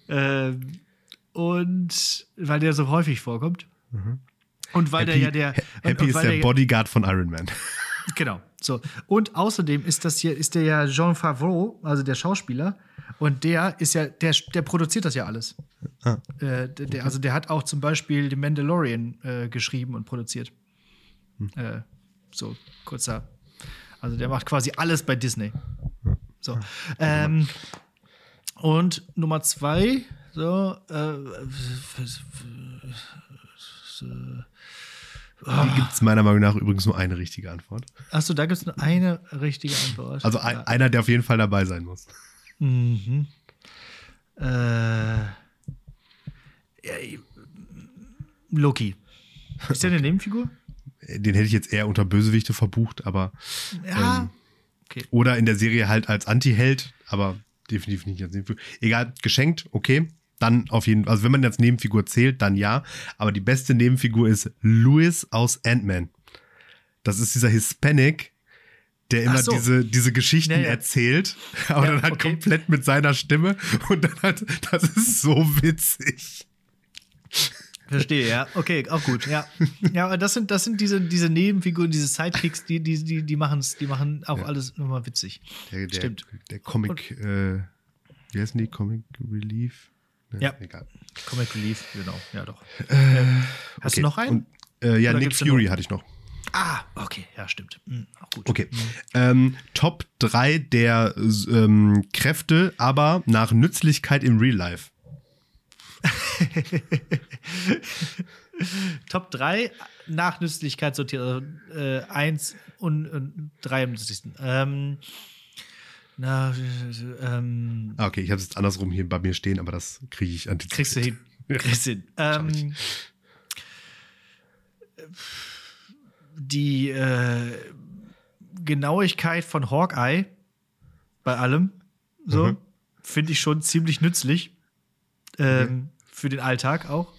Ähm, und weil der so häufig vorkommt. Und weil Mhm. Happy, der ja der. und- Happy und ist weil der ja- Bodyguard von Iron Man. Genau. So. Und außerdem ist das hier, ist der ja Jean Favreau, also der Schauspieler. Und der ist ja, der, der produziert das ja alles. Ah. Äh, der, der, also der hat auch zum Beispiel The Mandalorian äh, geschrieben und produziert. Hm. Äh, so, kurzer. Also der macht quasi alles bei Disney. So. Ähm, und Nummer zwei, so, äh, Hier gibt es meiner Meinung nach übrigens nur eine richtige Antwort. achso, da gibt es nur eine richtige Antwort. Also ein, einer, der auf jeden Fall dabei sein muss. Mhm. Äh, ja, Loki. Ist der eine Nebenfigur? Den hätte ich jetzt eher unter Bösewichte verbucht, aber Ja. Ähm, okay. oder in der Serie halt als Anti-Held, aber definitiv nicht als Nebenfigur. Egal, geschenkt, okay. Dann auf jeden Fall, also wenn man als Nebenfigur zählt, dann ja. Aber die beste Nebenfigur ist Louis aus Ant-Man. Das ist dieser Hispanic, der immer so. diese, diese Geschichten Ja, ja. erzählt, aber Ja, dann halt okay. komplett mit seiner Stimme. Und dann halt, das ist so witzig. Verstehe, ja. Okay, auch gut. Ja, ja aber das sind, das sind diese, diese Nebenfiguren, diese Sidekicks, die, die, die, die, machen's, die machen auch alles nochmal witzig. Der, der, Stimmt. Der Comic, äh, wie heißen die? Comic Relief? Ne, Ja. Egal. Comic Relief, genau. Ja, doch. Ähm, hast Okay, du noch einen? Und, äh, ja, Oder Nick Fury hatte ich noch. ah, okay, ja, stimmt. Hm, auch gut. Okay. Ähm, Top 3 der ähm, Kräfte, aber nach Nützlichkeit im Real Life. Top 3 nach Nützlichkeit sortiert. Also äh, 1 und, und 3 am nützlichsten. Ähm, na, äh, ähm, Ah, okay, ich habe es jetzt andersrum hier bei mir stehen, aber das kriege ich antizipiert. kriegst du hin. Kriegst du hin. Ähm, die äh, Genauigkeit von Hawkeye bei allem, so, Mhm. finde ich schon ziemlich nützlich. Ähm, Für den Alltag auch.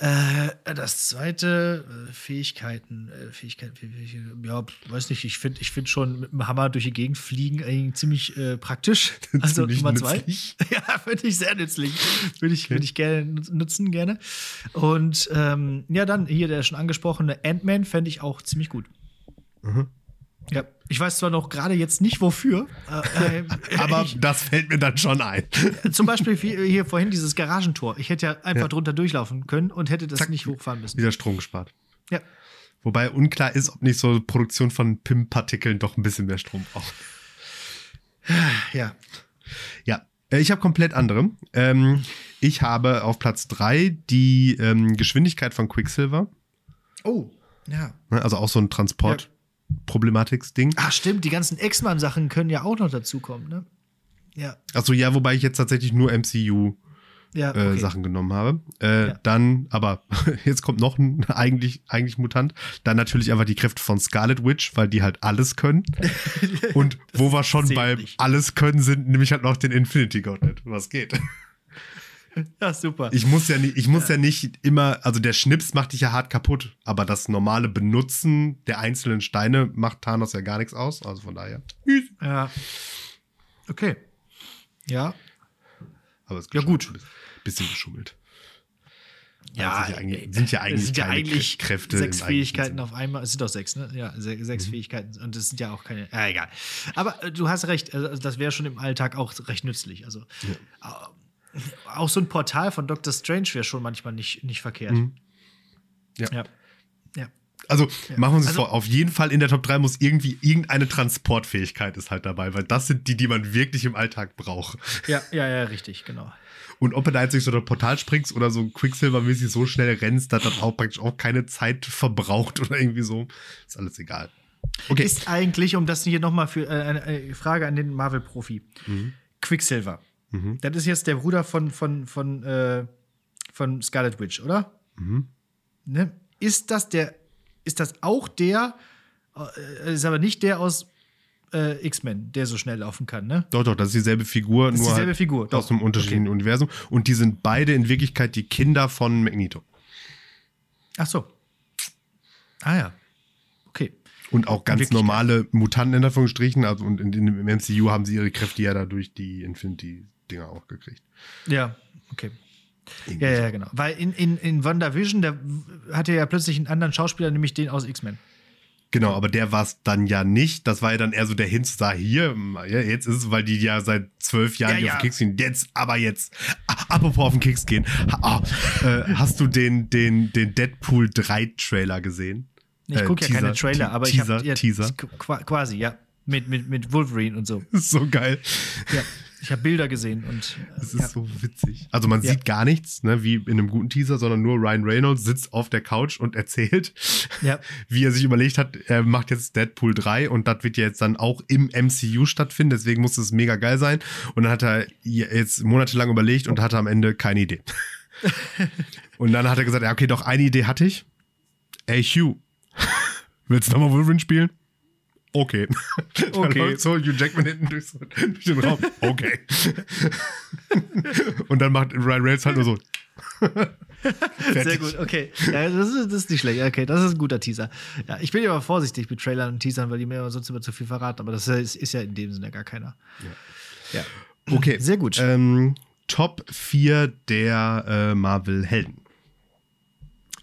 Äh, das zweite, äh, Fähigkeiten, äh, Fähigkeiten, Fähigkeiten, ja, weiß nicht, ich finde ich find schon mit dem Hammer durch die Gegend fliegen eigentlich ziemlich äh, praktisch. Also Ziemlich Nummer zwei. nützlich. Ja, finde ich sehr nützlich. Würde ich, würde ich gerne nut- nutzen, gerne. Und ähm, ja, dann hier der schon angesprochene Ant-Man fände ich auch ziemlich gut. Mhm. Ja, ich weiß zwar noch gerade jetzt nicht wofür, äh, äh, Aber ich, das fällt mir dann schon ein. zum Beispiel hier vorhin dieses Garagentor. Ich hätte ja einfach Ja. drunter durchlaufen können und hätte das Zack. nicht hochfahren müssen. Wieder Strom gespart. Ja. Wobei unklar ist, ob nicht so Produktion von PIM-Partikeln doch ein bisschen mehr Strom braucht. Ja. Ja, Äh, Ich habe komplett andere. Ähm, ich habe auf Platz 3 die ähm, Geschwindigkeit von Quicksilver. Oh, ja. Ne, Also auch so ein Transport-Problematik-Ding. Ah, stimmt, die ganzen X-Man-Sachen können ja auch noch dazukommen, ne? Ja. Achso, ja, wobei ich jetzt tatsächlich nur MCU Ja, äh, okay. Sachen genommen habe. Äh, Ja. Dann, aber jetzt kommt noch ein eigentlich, eigentlich Mutant. Dann natürlich einfach die Kräfte von Scarlet Witch, weil die halt alles können. Und wo wir schon zählt bei nicht. alles können sind, nämlich halt noch den Infinity Gauntlet. Was geht? Ja, super. Ich muss ja nicht, ich muss ja. nicht immer, also der Schnips macht dich ja hart kaputt, aber das normale Benutzen der einzelnen Steine macht Thanos ja gar nichts aus. Also von daher. ja. Okay. Ja. Aber es ist Ja, gut. Bisschen geschummelt. Ja, sind ja sind ja eigentlich es sind ja eigentlich Kräfte sechs Fähigkeiten auf einmal. Es sind doch sechs, ne? Ja, se sechs Mhm. Fähigkeiten. Und das sind ja auch keine. Ja, egal. Aber äh, du hast recht. Also, das wäre schon im Alltag auch recht nützlich. Also äh, auch so ein Portal von Doctor Strange wäre schon manchmal nicht, nicht verkehrt. Mhm. Ja. Ja. Ja. Also machen wir uns Also- vor, auf jeden Fall in der Top 3 muss irgendwie irgendeine Transportfähigkeit ist halt dabei, weil das sind die, die man wirklich im Alltag braucht. Ja, ja, ja, richtig, genau. Und ob du da jetzt durch so ein Portal springst oder so Quicksilver-mäßig so schnell rennst, dass das auch praktisch auch keine Zeit verbraucht oder irgendwie so, ist alles egal. Okay. Ist eigentlich, um das hier nochmal für äh, eine äh, Frage an den Marvel-Profi. Mhm. Quicksilver. Das ist jetzt der Bruder von, von, von, äh, von Scarlet Witch, oder? Mhm. Ne? Ist das der, ist das auch der, äh, ist aber nicht der aus äh, X-Men, der so schnell laufen kann, ne? Doch, doch, das ist dieselbe Figur, ist nur dieselbe halt Figur, aus einem unterschiedlichen Universum. Und die sind beide in Wirklichkeit die Kinder von Magneto. Ach so. Ah ja. Okay. Und auch ganz normale Mutanten in Anführungsstrichen. Also und in, in, im MCU haben sie ihre Kräfte ja dadurch die Infinity-Dinger auch gekriegt. Ja, okay. Irgendwie Ja, ja, genau. Weil in, in, in WandaVision, da hatte ja plötzlich einen anderen Schauspieler, nämlich den aus X-Men. Genau, aber der war es dann ja nicht. Das war ja dann eher so der Hint, sah hier, ja, jetzt ist es, weil die ja seit zwölf Jahren Ja, ja. auf den Keks gehen. Jetzt, aber jetzt. Apropos auf den Keks gehen. Ah, äh, hast du den, den, den Deadpool 3 Trailer gesehen? Ich Äh, gucke ja keine Trailer, aber ich Teaser, habe ja, Teaser. qu- quasi, ja. Mit, mit, mit Wolverine und so. Ist so geil. Ja. Ich habe Bilder gesehen und äh, Das ist ja. so witzig. Also man Ja. sieht gar nichts, ne, wie in einem guten Teaser, sondern nur Ryan Reynolds sitzt auf der Couch und erzählt, Ja. wie er sich überlegt hat, er macht jetzt Deadpool 3 und das wird ja jetzt dann auch im MCU stattfinden, deswegen muss es mega geil sein. Und dann hat er jetzt monatelang überlegt und hatte am Ende keine Idee. und dann hat er gesagt, ja, okay, doch eine Idee hatte ich. Ey, Hugh, willst du nochmal Wolverine spielen? Okay. Dann Okay. läuft so Hugh Jackman hinten durch, so, durch den Raum. Okay. Und dann macht Ryan Reynolds halt nur so. Sehr gut, okay. Ja, das, ist, das ist nicht schlecht. Okay, das ist ein guter Teaser. Ja, ich bin ja immer vorsichtig mit Trailern und Teasern, weil die mir sonst immer zu viel verraten. Aber das ist, ist ja in dem Sinne gar keiner. Ja. Okay. Sehr gut. Ähm, Top 4 der äh, Marvel-Helden.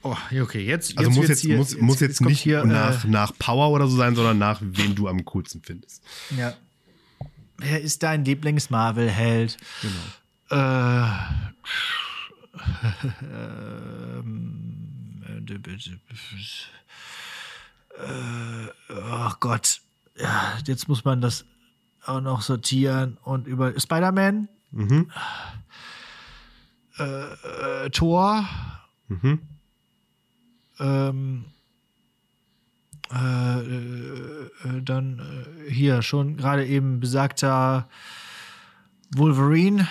Oh, okay, jetzt. Also muss wird's jetzt, hier- muss, muss jetzt nicht hier, nach, Äh, nach Power oder so sein, sondern nach wen du am coolsten findest. ja. Wer ist dein Lieblings-Marvel-Held? Genau. Äh, äh, oh Gott. Ja, jetzt muss man das auch noch sortieren und über Spider-Man, Mhm. äh, Thor, Mhm. Ähm, äh, äh, dann äh, hier schon gerade eben besagter Wolverine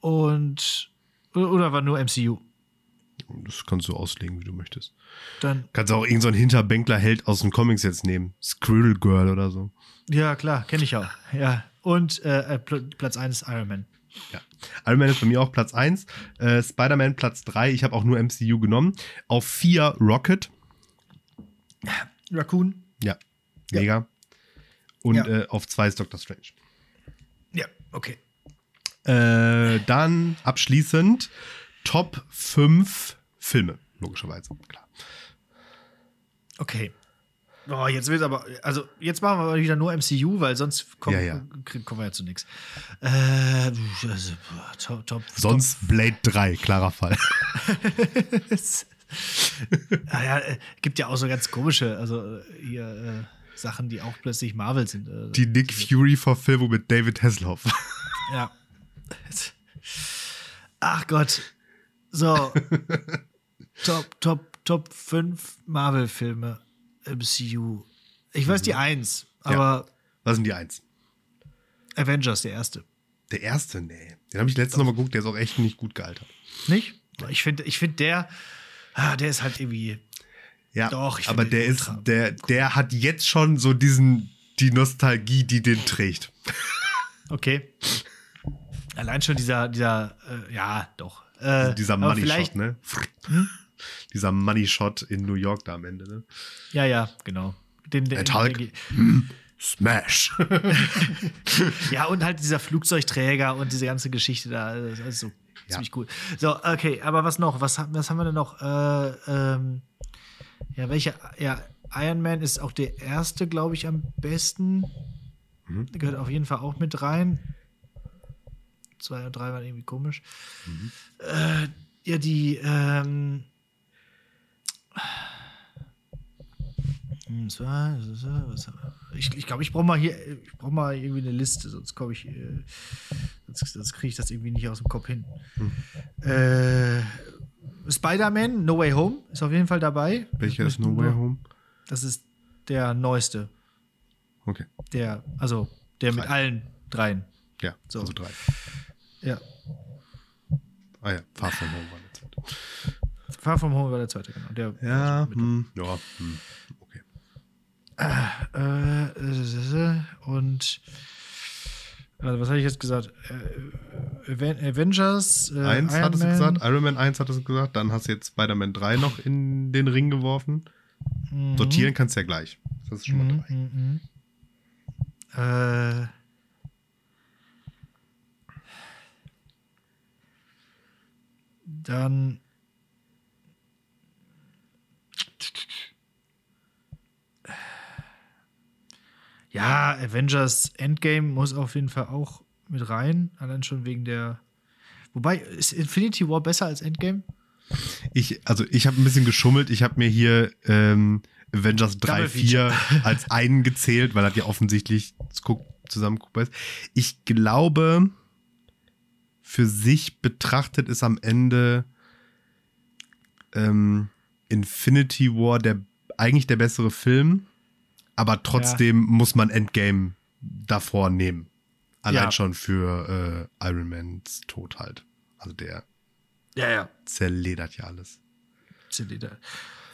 und oder war nur MCU? Das kannst du auslegen, wie du möchtest. Dann Kannst auch irgendeinen so Hinterbänkler-Held aus den Comics jetzt nehmen. Squirrel Girl oder so. ja klar, kenne ich auch. Ja und äh, äh, Pl Platz 1 ist Iron Man. Ja. Iron Man ist bei mir auch Platz 1. Äh, Spider-Man Platz 3. Ich habe auch nur MCU genommen. Auf 4 Rocket. Raccoon. Ja. Mega. Und Ja. äh, auf 2 ist Doctor Strange. Ja, okay. Äh, dann abschließend Top 5 Filme, logischerweise. Klar. Okay. Boah, jetzt wird aber, also jetzt machen wir wieder nur MCU, weil sonst kommen, Ja, ja. kommen wir ja zu nichts. Äh, also, top, top, Sonst Blade 3, klarer Fall. Ah ja, äh, gibt ja auch so ganz komische, also äh, hier äh, Sachen, die auch plötzlich Marvel sind. Äh, Die Nick Fury-Verfilmung mit David Hasselhoff. ja, Ach Gott. So. top, top, Top 5 Marvel-Filme. MCU. Ich weiß die Eins, aber Was sind die Eins? Avengers, der erste. Der erste? Nee. Den habe ich letztens noch mal geguckt, der ist auch echt nicht gut gealtert. Nicht? Ich finde, ich find der, ah, der ist halt irgendwie. Ja, Doch, ich aber der ist, der, der hat jetzt schon so diesen, die Nostalgie, die den trägt. Okay. Allein schon dieser, dieser, äh, ja, doch. Äh, Dieser Money Shot, ne? Dieser Money Shot in New York da am Ende, ne? Ja, ja, genau. Den, den, Ed Hulk. den- Smash. Ja, und halt dieser Flugzeugträger und diese ganze Geschichte da, das ist so Ja. ziemlich cool. So, okay, aber was noch? Was, haben- was haben wir denn noch? Äh, ähm, ja, welcher? Ja, Iron Man ist auch der erste, glaube ich, am besten. Mhm. Gehört auf jeden Fall auch mit rein. Zwei und drei waren irgendwie komisch. Mhm. Äh, ja, die, ähm, hm, wir? Ich glaube, ich, ich brauche mal hier, ich brauche mal irgendwie eine Liste, sonst komme ich, äh, sonst, sonst kriege ich das irgendwie nicht aus dem Kopf hin. Äh, Spider-Man, No Way Home ist auf jeden Fall dabei. Welcher ist No Way Home? Das ist der neueste, Okay. der, also der mit Drei. allen dreien. Ja, So. also drei. Ja. Ah ja, Far From Home war zweite. Far From Home war der zweite, genau. Der Ja, hm, ja, hm, okay. äh, äh, und also was hatte ich jetzt gesagt? Äh, Aven- Avengers, äh, Eins Iron hattest du Man. gesagt, Iron Man 1 hattest du gesagt, dann hast du jetzt Spider-Man 3 noch in den Ring geworfen. Mhm. Sortieren kannst du ja gleich. Das ist schon mal Mhm, drei. mhm, mhm. Äh, dann ja, Avengers Endgame muss auf jeden Fall auch mit rein, allein schon wegen der. Wobei, ist Infinity War besser als Endgame? Ich, also ich habe ein bisschen geschummelt. Ich habe mir hier ähm, Avengers 3, Double 4 als einen gezählt, weil das ja offensichtlich guck- zusammen guckbar ist. Ich glaube, für sich betrachtet ist am Ende ähm, Infinity War der eigentlich der bessere Film, aber trotzdem muss man Endgame davor nehmen. Allein Ja. schon für äh, Iron Mans Tod halt. Also der Ja, ja. zerledert ja alles. CD-Datei.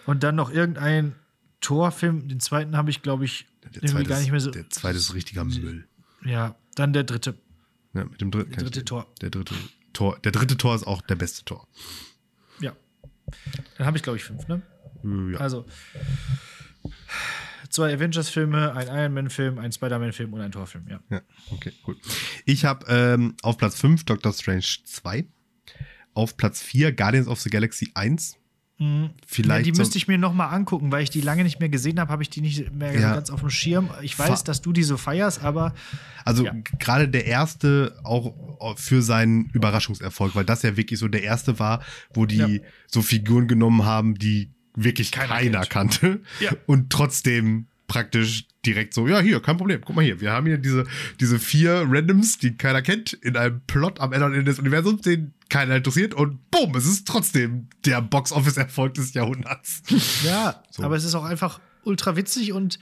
Und dann noch irgendein Torfilm, den zweiten habe ich, glaube ich, Der irgendwie zweite, gar nicht mehr so. ist, der zweite ist richtiger Müll. Ja, dann der dritte. Ja, mit dem dritten. Der dritte. Tor. Der dritte Tor. Der dritte Tor ist auch der beste Tor. Ja. Dann habe ich, glaube ich, fünf, ne? Äh, Ja. Also zwei Avengers-Filme, ein Iron Man-Film, ein Spider-Man-Film und ein Torfilm, ja. ja, okay, cool. Ich habe ähm, auf Platz 5 Doctor Strange 2. Auf Platz 4 Guardians of the Galaxy 1. Mhm. Vielleicht ja, die so- müsste ich mir noch mal angucken, weil ich die lange nicht mehr gesehen habe, habe ich die nicht mehr Ja. ganz auf dem Schirm. Ich weiß, Fa- dass du die so feierst, aber Also Ja. gerade der erste auch für seinen Überraschungserfolg, weil das ja wirklich so der erste war, wo die so Figuren genommen haben, die wirklich Keiner keiner, kannte. Ja. Und trotzdem praktisch direkt so, ja, hier, kein Problem, guck mal hier, wir haben hier diese, diese vier Randoms, die keiner kennt, in einem Plot am Ende des Universums, den keiner interessiert und bumm, es ist trotzdem der Box-Office-Erfolg des Jahrhunderts. ja, So. aber es ist auch einfach ultra witzig und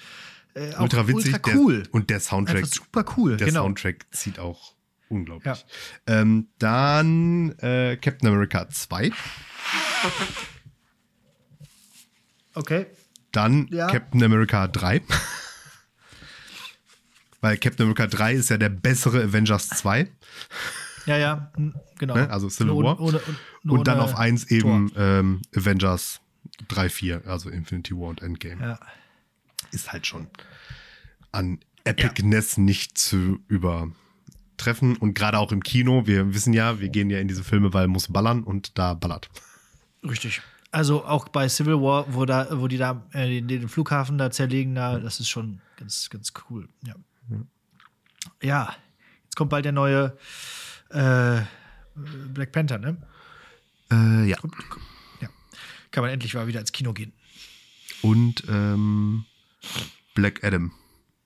äh, auch ultra witzig. ultra cool. Der, und der Soundtrack einfach super cool, Der genau. Soundtrack zieht auch unglaublich. Ja. Ähm, dann äh, Captain America 2. Okay. Dann Ja. Captain America 3. Weil Captain America 3 ist ja der bessere Avengers 2. Ja, ja, genau. Ne? Also Civil Nur War. ohne- nur und dann ohne auf 1 eben ähm, Avengers 3, 4, also Infinity War und Endgame. Ja. Ist halt schon an Epicness nicht zu übertreffen. Und gerade auch im Kino, wir wissen ja, wir gehen ja in diese Filme, weil muss ballern und da ballert. Richtig. Also auch bei Civil War, wo da, wo die da äh, den, Flughafen da zerlegen, da, das ist schon ganz, ganz cool. Ja. Ja, jetzt kommt bald der neue äh, Black Panther, ne? Äh, ja. Ja. Kann man endlich mal wieder ins Kino gehen. Und ähm, Black Adam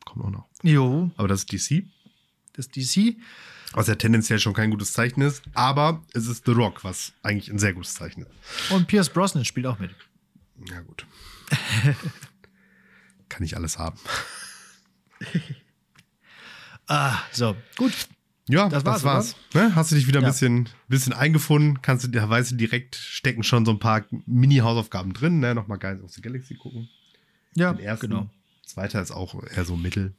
kommt auch noch. Jo, Aber das ist DC. Ist DC. Was ja tendenziell schon kein gutes Zeichen ist, aber es ist The Rock, was eigentlich ein sehr gutes Zeichen ist. Und Pierce Brosnan spielt auch mit. Ja, gut. Kann ich alles haben. Ah, so, gut. Ja, Das das war's, war's. Ne? Hast du dich wieder ein Ja. bisschen, bisschen eingefunden? Kannst du dir, weißt du, direkt stecken schon so ein paar Mini-Hausaufgaben drin. Ne? Nochmal Guardians of the Galaxy gucken. Ja, Den ersten. genau. Zweiter ist auch eher so mittel.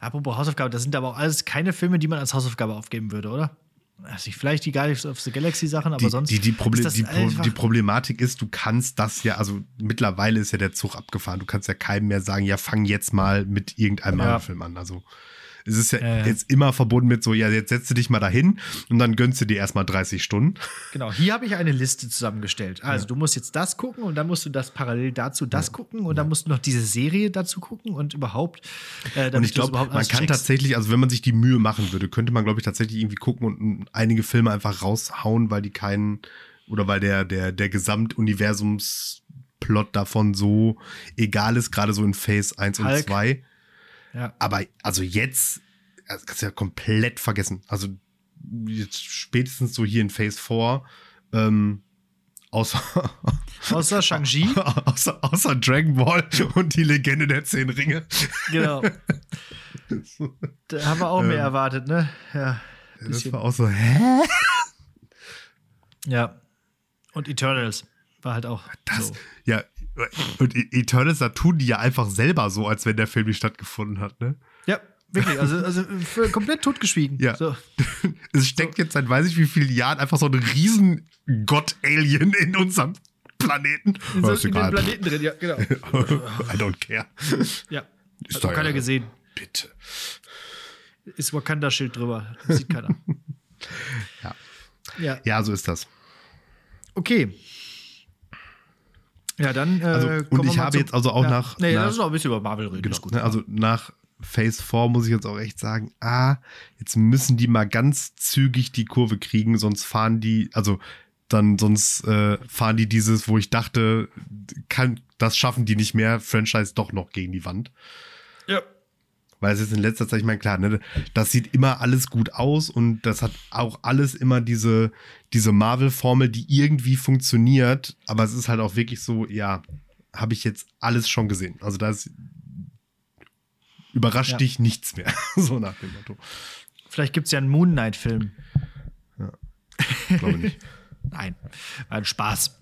Apropos Hausaufgabe, das sind aber auch alles keine Filme, die man als Hausaufgabe aufgeben würde, oder? Also vielleicht die Guardians of the Galaxy Sachen, aber Die, sonst. die, die, Proble die, Pro die Problematik ist, du kannst das ja, also mittlerweile ist ja der Zug abgefahren. Du kannst ja keinem mehr sagen, ja, fang jetzt mal mit irgendeinem Ja. Marvel-Film an. Also es ist ja Äh. jetzt immer verbunden mit so, ja, jetzt setzt du dich mal dahin und dann gönnst du dir erstmal 30 Stunden. Genau, hier habe ich eine Liste zusammengestellt. Also, du musst jetzt das gucken und dann musst du das parallel dazu das gucken und dann musst du noch diese Serie dazu gucken und überhaupt. Äh, Und ich glaube, man kann checkst. tatsächlich, also wenn man sich die Mühe machen würde, könnte man, glaube ich, tatsächlich irgendwie gucken und mm, einige Filme einfach raushauen, weil die keinen, oder weil der, der, der Gesamtuniversumsplot davon so egal ist, gerade so in Phase 1 und Hulk. 2. Ja. Aber also jetzt, das kannst du ja komplett vergessen. Also jetzt spätestens so hier in Phase 4, ähm, außer, Außer Shang-Chi. außer, außer Dragon Ball und die Legende der Zehn Ringe. genau. Da haben wir auch mehr Ähm. erwartet, ne? Ja. Das bisschen. war auch so, hä? Ja. Und Eternals war halt auch. Das, so. ja, und E- Eternals, da tun die ja einfach selber so, als wenn der Film nicht stattgefunden hat, ne? Ja, wirklich. Also, also für komplett totgeschwiegen. Ja. So. Es steckt jetzt seit weiß ich wie vielen Jahren einfach so ein riesen Gott-Alien in unserem Planeten. In, so, in den. Planeten drin, ja, genau. I don't care. Ja. Ist Hat doch noch keiner ja- gesehen. Bitte. Ist Wakanda-Schild drüber. Das sieht keiner. Ja. Ja. Ja, so ist das. Okay. Ja, dann. Äh, Also, und ich habe zum- jetzt also auch ja. nach- Nee, nach- lass uns noch ein bisschen über Marvel reden. Genau. Gut. Ne, also nach Phase 4 muss ich jetzt auch echt sagen, ah, jetzt müssen die mal ganz zügig die Kurve kriegen, sonst fahren die, also dann sonst äh, fahren die dieses, wo ich dachte, kann, das schaffen die nicht mehr, Franchise doch noch gegen die Wand. ja. Weil es ist in letzter Zeit, ich meine, klar, ne, das sieht immer alles gut aus und das hat auch alles immer diese, diese Marvel-Formel, die irgendwie funktioniert, aber es ist halt auch wirklich so, ja, habe ich jetzt alles schon gesehen. Also da ist überrascht Ja. dich nichts mehr, so nach dem Motto. Vielleicht gibt es ja einen Moon Knight-Film. Glaube nicht. Nein. War ein Spaß.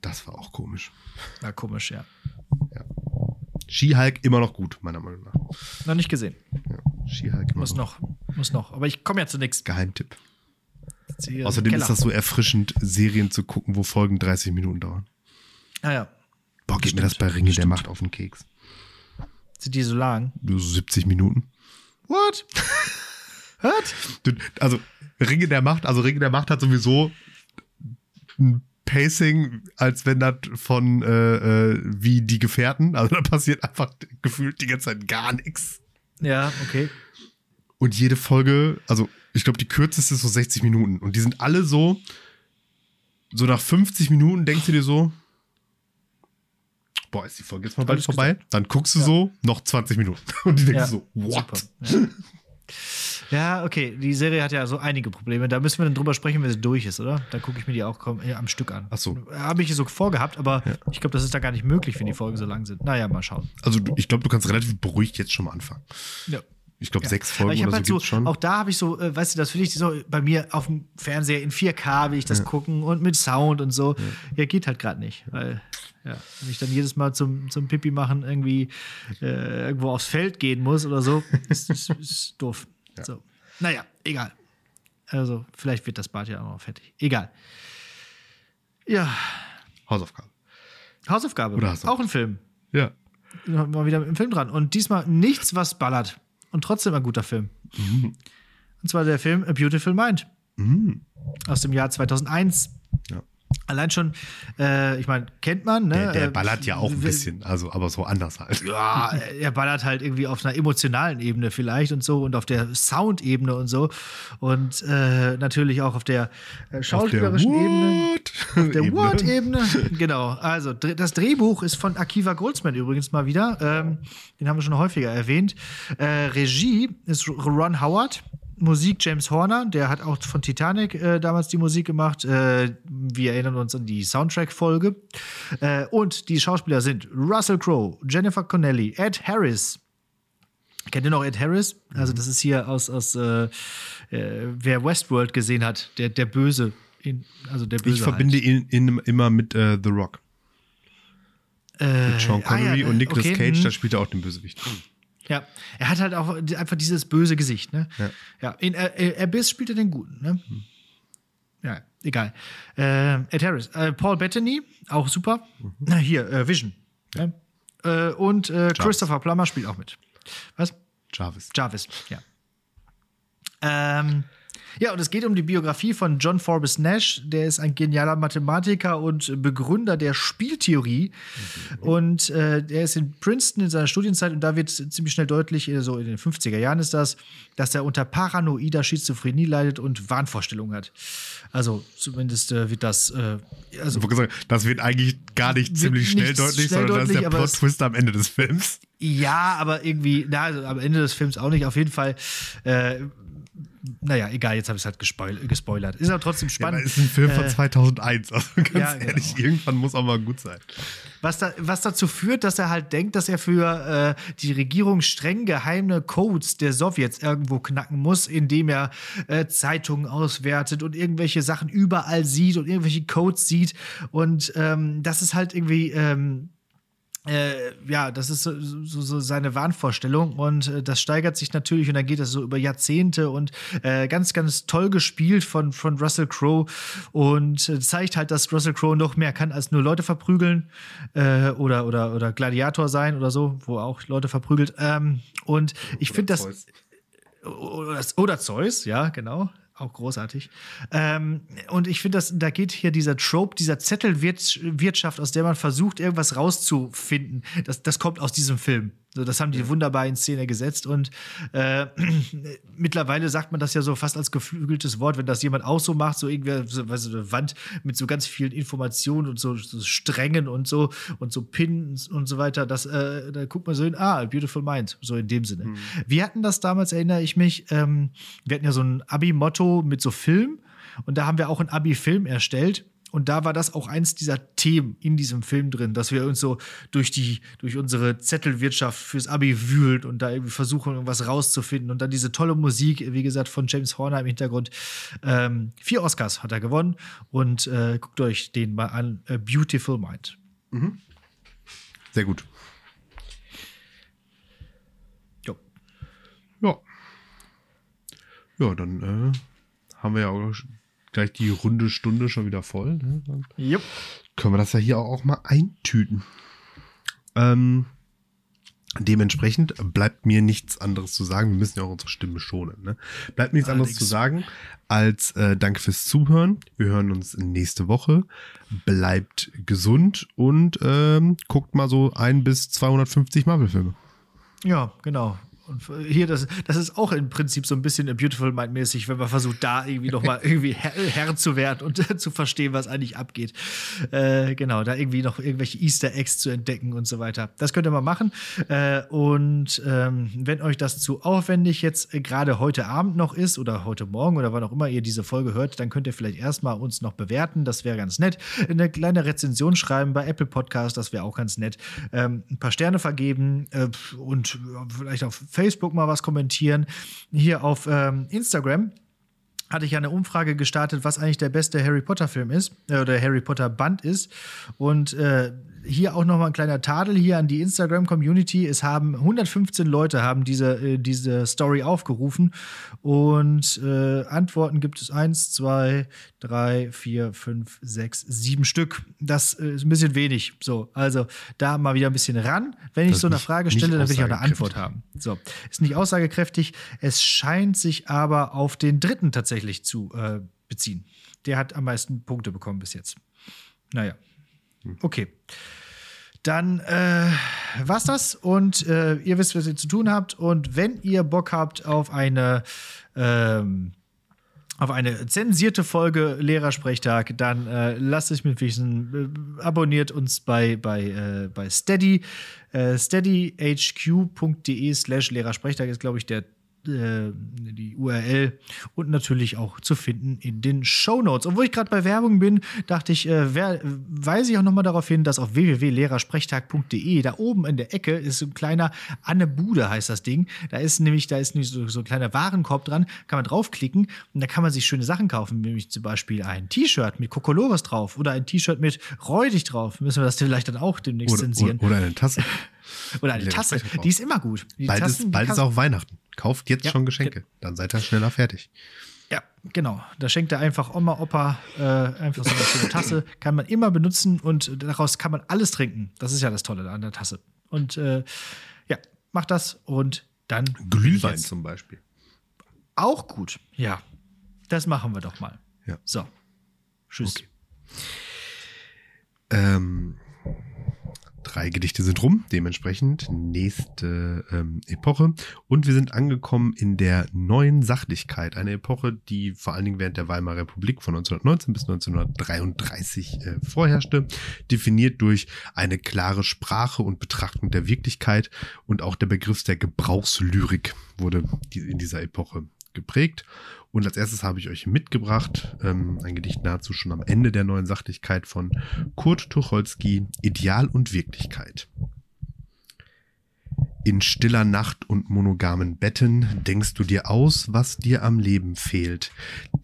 Das war auch komisch. War komisch, ja. She-Hulk immer noch gut, meiner Meinung nach. Noch nicht gesehen. Ja. She-Hulk Muss noch. Muss noch. Aber ich komme ja zu nichts. Geheimtipp. Außerdem ist das so erfrischend, Serien zu gucken, wo Folgen 30 Minuten dauern. Ah ja. Boah, geht mir das bei Ringe der Macht auf den Keks. Sind die so lang? Nur so 70 Minuten. What? What? Also, Ringe der Macht, also Ringe der Macht hat sowieso ein Pacing, als wenn das von äh, äh, wie die Gefährten. Also da passiert einfach gefühlt die ganze Zeit gar nichts. Ja, okay. Und jede Folge, also ich glaube, die kürzeste ist so 60 Minuten. Und die sind alle so, so nach 50 Minuten denkst du dir so, boah, ist die Folge jetzt mal bald vorbei? Dann guckst du Ja. so, noch 20 Minuten. Und die denkst Ja, so, what? Ja. ja, okay. Die Serie hat ja so einige Probleme. Da müssen wir dann drüber sprechen, wenn sie durch ist, oder? Da gucke ich mir die auch kaum, äh, am Stück an. Ach so. Habe ich so vorgehabt, aber ich glaube, das ist da gar nicht möglich, wenn die Folgen so lang sind. Naja, mal schauen. Also du, ich glaube, du kannst relativ beruhigt jetzt schon mal anfangen. Ja. Ich glaube, Ja. sechs Folgen ich oder so halt so, schon. Auch da habe ich so, äh, weißt du, das will ich so bei mir auf dem Fernseher in 4K will ich das gucken und mit Sound und so. Ja, geht halt gerade nicht, weil ja, wenn ich dann jedes Mal zum, zum Pipi machen irgendwie äh, irgendwo aufs Feld gehen muss oder so, ist, ist, ist doof. So. Naja, egal. Also, vielleicht wird das Bad ja auch noch fertig. Egal. Ja, Hausaufgabe. Hausaufgabe. Oder Hausaufgabe. Auch ein Film. Ja. Mal wieder mit dem Film dran. Und diesmal nichts, was ballert. Und trotzdem ein guter Film. Und zwar der Film A Beautiful Mind. Aus dem Jahr 2001. Allein schon, äh, ich meine, kennt man, ne? Der, der Äh, ballert ja auch ein bisschen, also aber so anders halt. Ja, er ballert halt irgendwie auf einer emotionalen Ebene vielleicht und so und auf der Soundebene und so. Und äh, natürlich auch auf der äh, schauspielerischen Ebene. What? Der Ebene. What-Ebene. Genau. Also, das Drehbuch ist von Akiva Goldsman übrigens mal wieder. Ähm, den haben wir schon häufiger erwähnt. Äh, Regie ist Ron Howard. Musik James Horner, der hat auch von Titanic äh, damals die Musik gemacht. Äh, wir erinnern uns an die Soundtrack-Folge. Äh, und die Schauspieler sind Russell Crowe, Jennifer Connelly, Ed Harris. Kennt ihr noch Ed Harris? Also, das ist hier aus, aus äh, äh, wer Westworld gesehen hat, der, der Böse. In, also der Böse. Ich verbinde ihn, ihn immer mit äh, The Rock. halt. Mit Sean ah, ja, Connery und Nicolas okay, Cage, mhm. da spielt er auch den Bösewicht. Ja, er hat halt auch einfach dieses böse Gesicht, ne? Ja. Ja, in äh, Abyss spielt er den Guten, ne? Ja, egal. Äh, Ed Harris. Äh, Paul Bettany, auch super. Na, hier, äh, Vision. Ne? Äh, und äh, Christopher Plummer spielt auch mit. Was? Jarvis. Jarvis, ja. Ähm, ja, und es geht um die Biografie von John Forbes Nash. Der ist ein genialer Mathematiker und Begründer der Spieltheorie. Und äh, der ist in Princeton in seiner Studienzeit und da wird ziemlich schnell deutlich, äh, so in den 50er Jahren ist das, dass er unter paranoider Schizophrenie leidet und Wahnvorstellungen hat. Also zumindest äh, wird das, äh, also das wird eigentlich gar nicht ziemlich schnell deutlich, schnell sondern das ist deutlich, der Plot-Twist am Ende des Films. Ja, aber irgendwie, na, also am Ende des Films auch nicht. Auf jeden Fall, äh, naja, egal, jetzt habe ich es halt gespoil gespoilert. Ist aber trotzdem Ja, spannend. ist ein Film von Äh, 2001, also ganz ja, ehrlich, genau. irgendwann muss auch mal gut sein. was, da, was dazu führt, dass er halt denkt, dass er für äh, die Regierung streng geheime Codes der Sowjets irgendwo knacken muss, indem er äh, Zeitungen auswertet und irgendwelche Sachen überall sieht und irgendwelche Codes sieht. Und ähm, das ist halt irgendwie. Ähm, äh, ja, das ist so, so, so seine Wahnvorstellung und äh, das steigert sich natürlich und dann geht das so über Jahrzehnte und äh, ganz, ganz toll gespielt von, von Russell Crowe und äh, zeigt halt, dass Russell Crowe noch mehr kann als nur Leute verprügeln äh, oder, oder, oder Gladiator sein oder so, wo auch Leute verprügelt. Ähm, und ich finde das, oder Zeus, ja, genau. Auch großartig. Ähm, und ich finde, da geht hier dieser Trope, dieser Zettelwirtschaft, aus der man versucht, irgendwas rauszufinden. Das, das kommt aus diesem Film. So, das haben die wunderbar in Szene gesetzt. Und äh, mittlerweile sagt man das ja so fast als geflügeltes Wort, wenn das jemand auch so macht, so irgendwie so, weißt du, eine Wand mit so ganz vielen Informationen und so, so Strängen und so und so Pins und so weiter. Das, äh, da guckt man so hin, ah, Beautiful Mind, so in dem Sinne. Wir hatten das damals, erinnere ich mich, ähm, wir hatten ja so ein Abi-Motto mit so Film und da haben wir auch einen Abi-Film erstellt. Und da war das auch eins dieser Themen in diesem Film drin, dass wir uns so durch die, durch unsere Zettelwirtschaft fürs Abi wühlen und da irgendwie versuchen, irgendwas rauszufinden. Und dann diese tolle Musik, wie gesagt, von James Horner im Hintergrund. Ähm, vier Oscars hat er gewonnen und äh, guckt euch den mal an. A Beautiful Mind. Sehr gut. Jo. Ja. Ja, dann äh, haben wir ja auch gleich die runde Stunde schon wieder voll. Ne? Jupp. können wir das ja hier auch mal eintüten. Ähm, dementsprechend bleibt mir nichts anderes zu sagen. Wir müssen ja auch unsere Stimme schonen. Ne? Bleibt mir nichts anderes Allerdings. zu sagen als äh, Danke fürs Zuhören. Wir hören uns nächste Woche. Bleibt gesund und ähm, guckt mal so ein bis 250 Marvel-Filme. Ja, genau. Und hier, das, das ist auch im Prinzip so ein bisschen Beautiful Mind mäßig, wenn man versucht, da irgendwie nochmal irgendwie Herr, Herr zu werden und zu verstehen, was eigentlich abgeht. Äh, genau, da irgendwie noch irgendwelche Easter Eggs zu entdecken und so weiter. Das könnt ihr mal machen. Äh, und ähm, wenn euch das zu aufwendig jetzt gerade heute Abend noch ist oder heute Morgen oder wann auch immer ihr diese Folge hört, dann könnt ihr vielleicht erstmal uns noch bewerten. Das wäre ganz nett. Eine kleine Rezension schreiben bei Apple Podcast, das wäre auch ganz nett. Ähm, ein paar Sterne vergeben äh, und vielleicht auf Facebook mal was kommentieren. Hier auf ähm, Instagram hatte ich eine Umfrage gestartet, was eigentlich der beste Harry Potter Film ist äh, oder Harry Potter Band ist. Und äh, hier auch noch mal ein kleiner Tadel hier an die Instagram Community. Es haben 115 Leute haben diese, äh, diese Story aufgerufen und äh, Antworten gibt es eins, zwei, drei, vier, fünf, sechs, sieben Stück. Das äh, ist ein bisschen wenig. So, also da mal wieder ein bisschen ran. Wenn ich Das so eine nicht- Frage stelle, dann will ich auch eine. Antwort haben. So, ist nicht aussagekräftig. Es scheint sich aber auf den dritten tatsächlich zu äh, beziehen. Der hat am meisten Punkte bekommen bis jetzt. Naja. Okay. Dann äh, war's das und äh, ihr wisst, was ihr zu tun habt. Und wenn ihr Bock habt auf eine ähm, auf eine zensierte Folge Lehrersprechtag, dann äh, lasst es mich wissen. Äh, abonniert uns bei, bei, äh, bei Steady. Äh, steadyhq.de slash Lehrersprechtag ist, glaube ich, der äh, die URL und natürlich auch zu finden in den Show Notes. Und wo ich gerade bei Werbung bin, dachte ich, äh, wer, weise ich auch nochmal darauf hin, dass auf www.lehrersprechtag.de da oben in der Ecke ist so ein kleiner Anne Bude heißt das Ding. Da ist nämlich, da ist nämlich so, so ein kleiner Warenkorb dran, kann man draufklicken und da kann man sich schöne Sachen kaufen, nämlich zum Beispiel ein T-Shirt mit Kokolores drauf oder ein T-Shirt mit Räudig drauf. Müssen wir das vielleicht dann auch demnächst Oder, zensieren. oder, oder eine Tasse. Oder eine Tasse, die ist immer gut. Die Bald, Tassen, ist, bald ist auch Weihnachten. Kauft jetzt Ja, schon Geschenke. Dann seid ihr schneller fertig. Ja, genau. Da schenkt er einfach Oma, Opa äh, einfach so eine schöne Tasse. Kann man immer benutzen und daraus kann man alles trinken. Das ist ja das Tolle an der Tasse. Und äh, ja, macht das und dann. Glühwein zum Beispiel. Auch gut. Ja, das machen wir doch mal. Ja. So. Tschüss. Okay. Ähm, drei Gedichte sind rum, dementsprechend nächste ähm, Epoche. Und wir sind angekommen in der neuen Sachlichkeit. Eine Epoche, die vor allen Dingen während der Weimarer Republik von 1919 bis 1933 äh, vorherrschte, definiert durch eine klare Sprache und Betrachtung der Wirklichkeit und auch der Begriff der Gebrauchslyrik wurde in dieser Epoche geprägt. Und als erstes habe ich euch mitgebracht ähm, ein Gedicht nahezu schon am Ende der neuen Sachlichkeit von Kurt Tucholsky, Ideal und Wirklichkeit. In stiller Nacht und monogamen Betten denkst du dir aus, was dir am Leben fehlt.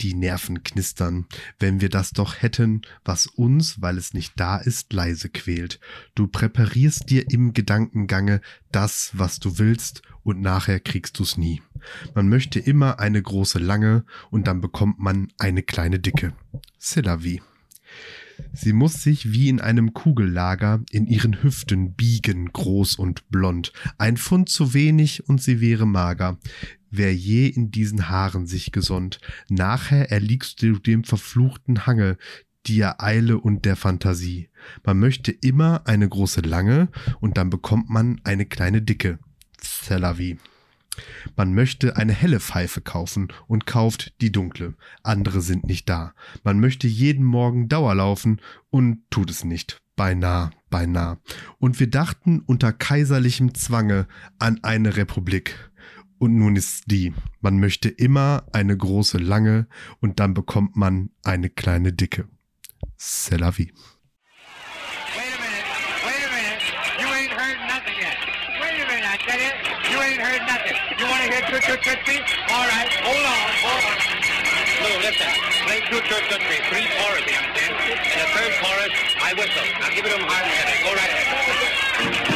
Die Nerven knistern, wenn wir das doch hätten, was uns, weil es nicht da ist, leise quält. Du präparierst dir im Gedankengange das, was du willst, und nachher kriegst du's nie. Man möchte immer eine große lange, und dann bekommt man eine kleine dicke. C'est la vie. Sie muss sich wie in einem Kugellager in ihren Hüften biegen, groß und blond. Ein Pfund zu wenig und sie wäre mager. Wer je in diesen Haaren sich gesonnt, nachher erliegst du dem verfluchten Hange, der Eile und der Fantasie. Man möchte immer eine große lange und dann bekommt man eine kleine dicke. C'est la vie. Man möchte eine helle Pfeife kaufen und kauft die dunkle. Andere sind nicht da. Man möchte jeden Morgen Dauer laufen und tut es nicht. Beinah, beinah. Und wir dachten unter kaiserlichem Zwange an eine Republik. Und nun ist die. Man möchte immer eine große lange und dann bekommt man eine kleine dicke. C'est la vie. Toot Me? All right. Hold on. Hold on. So listen. Play Toot Toot Toot Three chorus, you understand? And the third chorus, I whistle. Now give it them hard and. Go right ahead.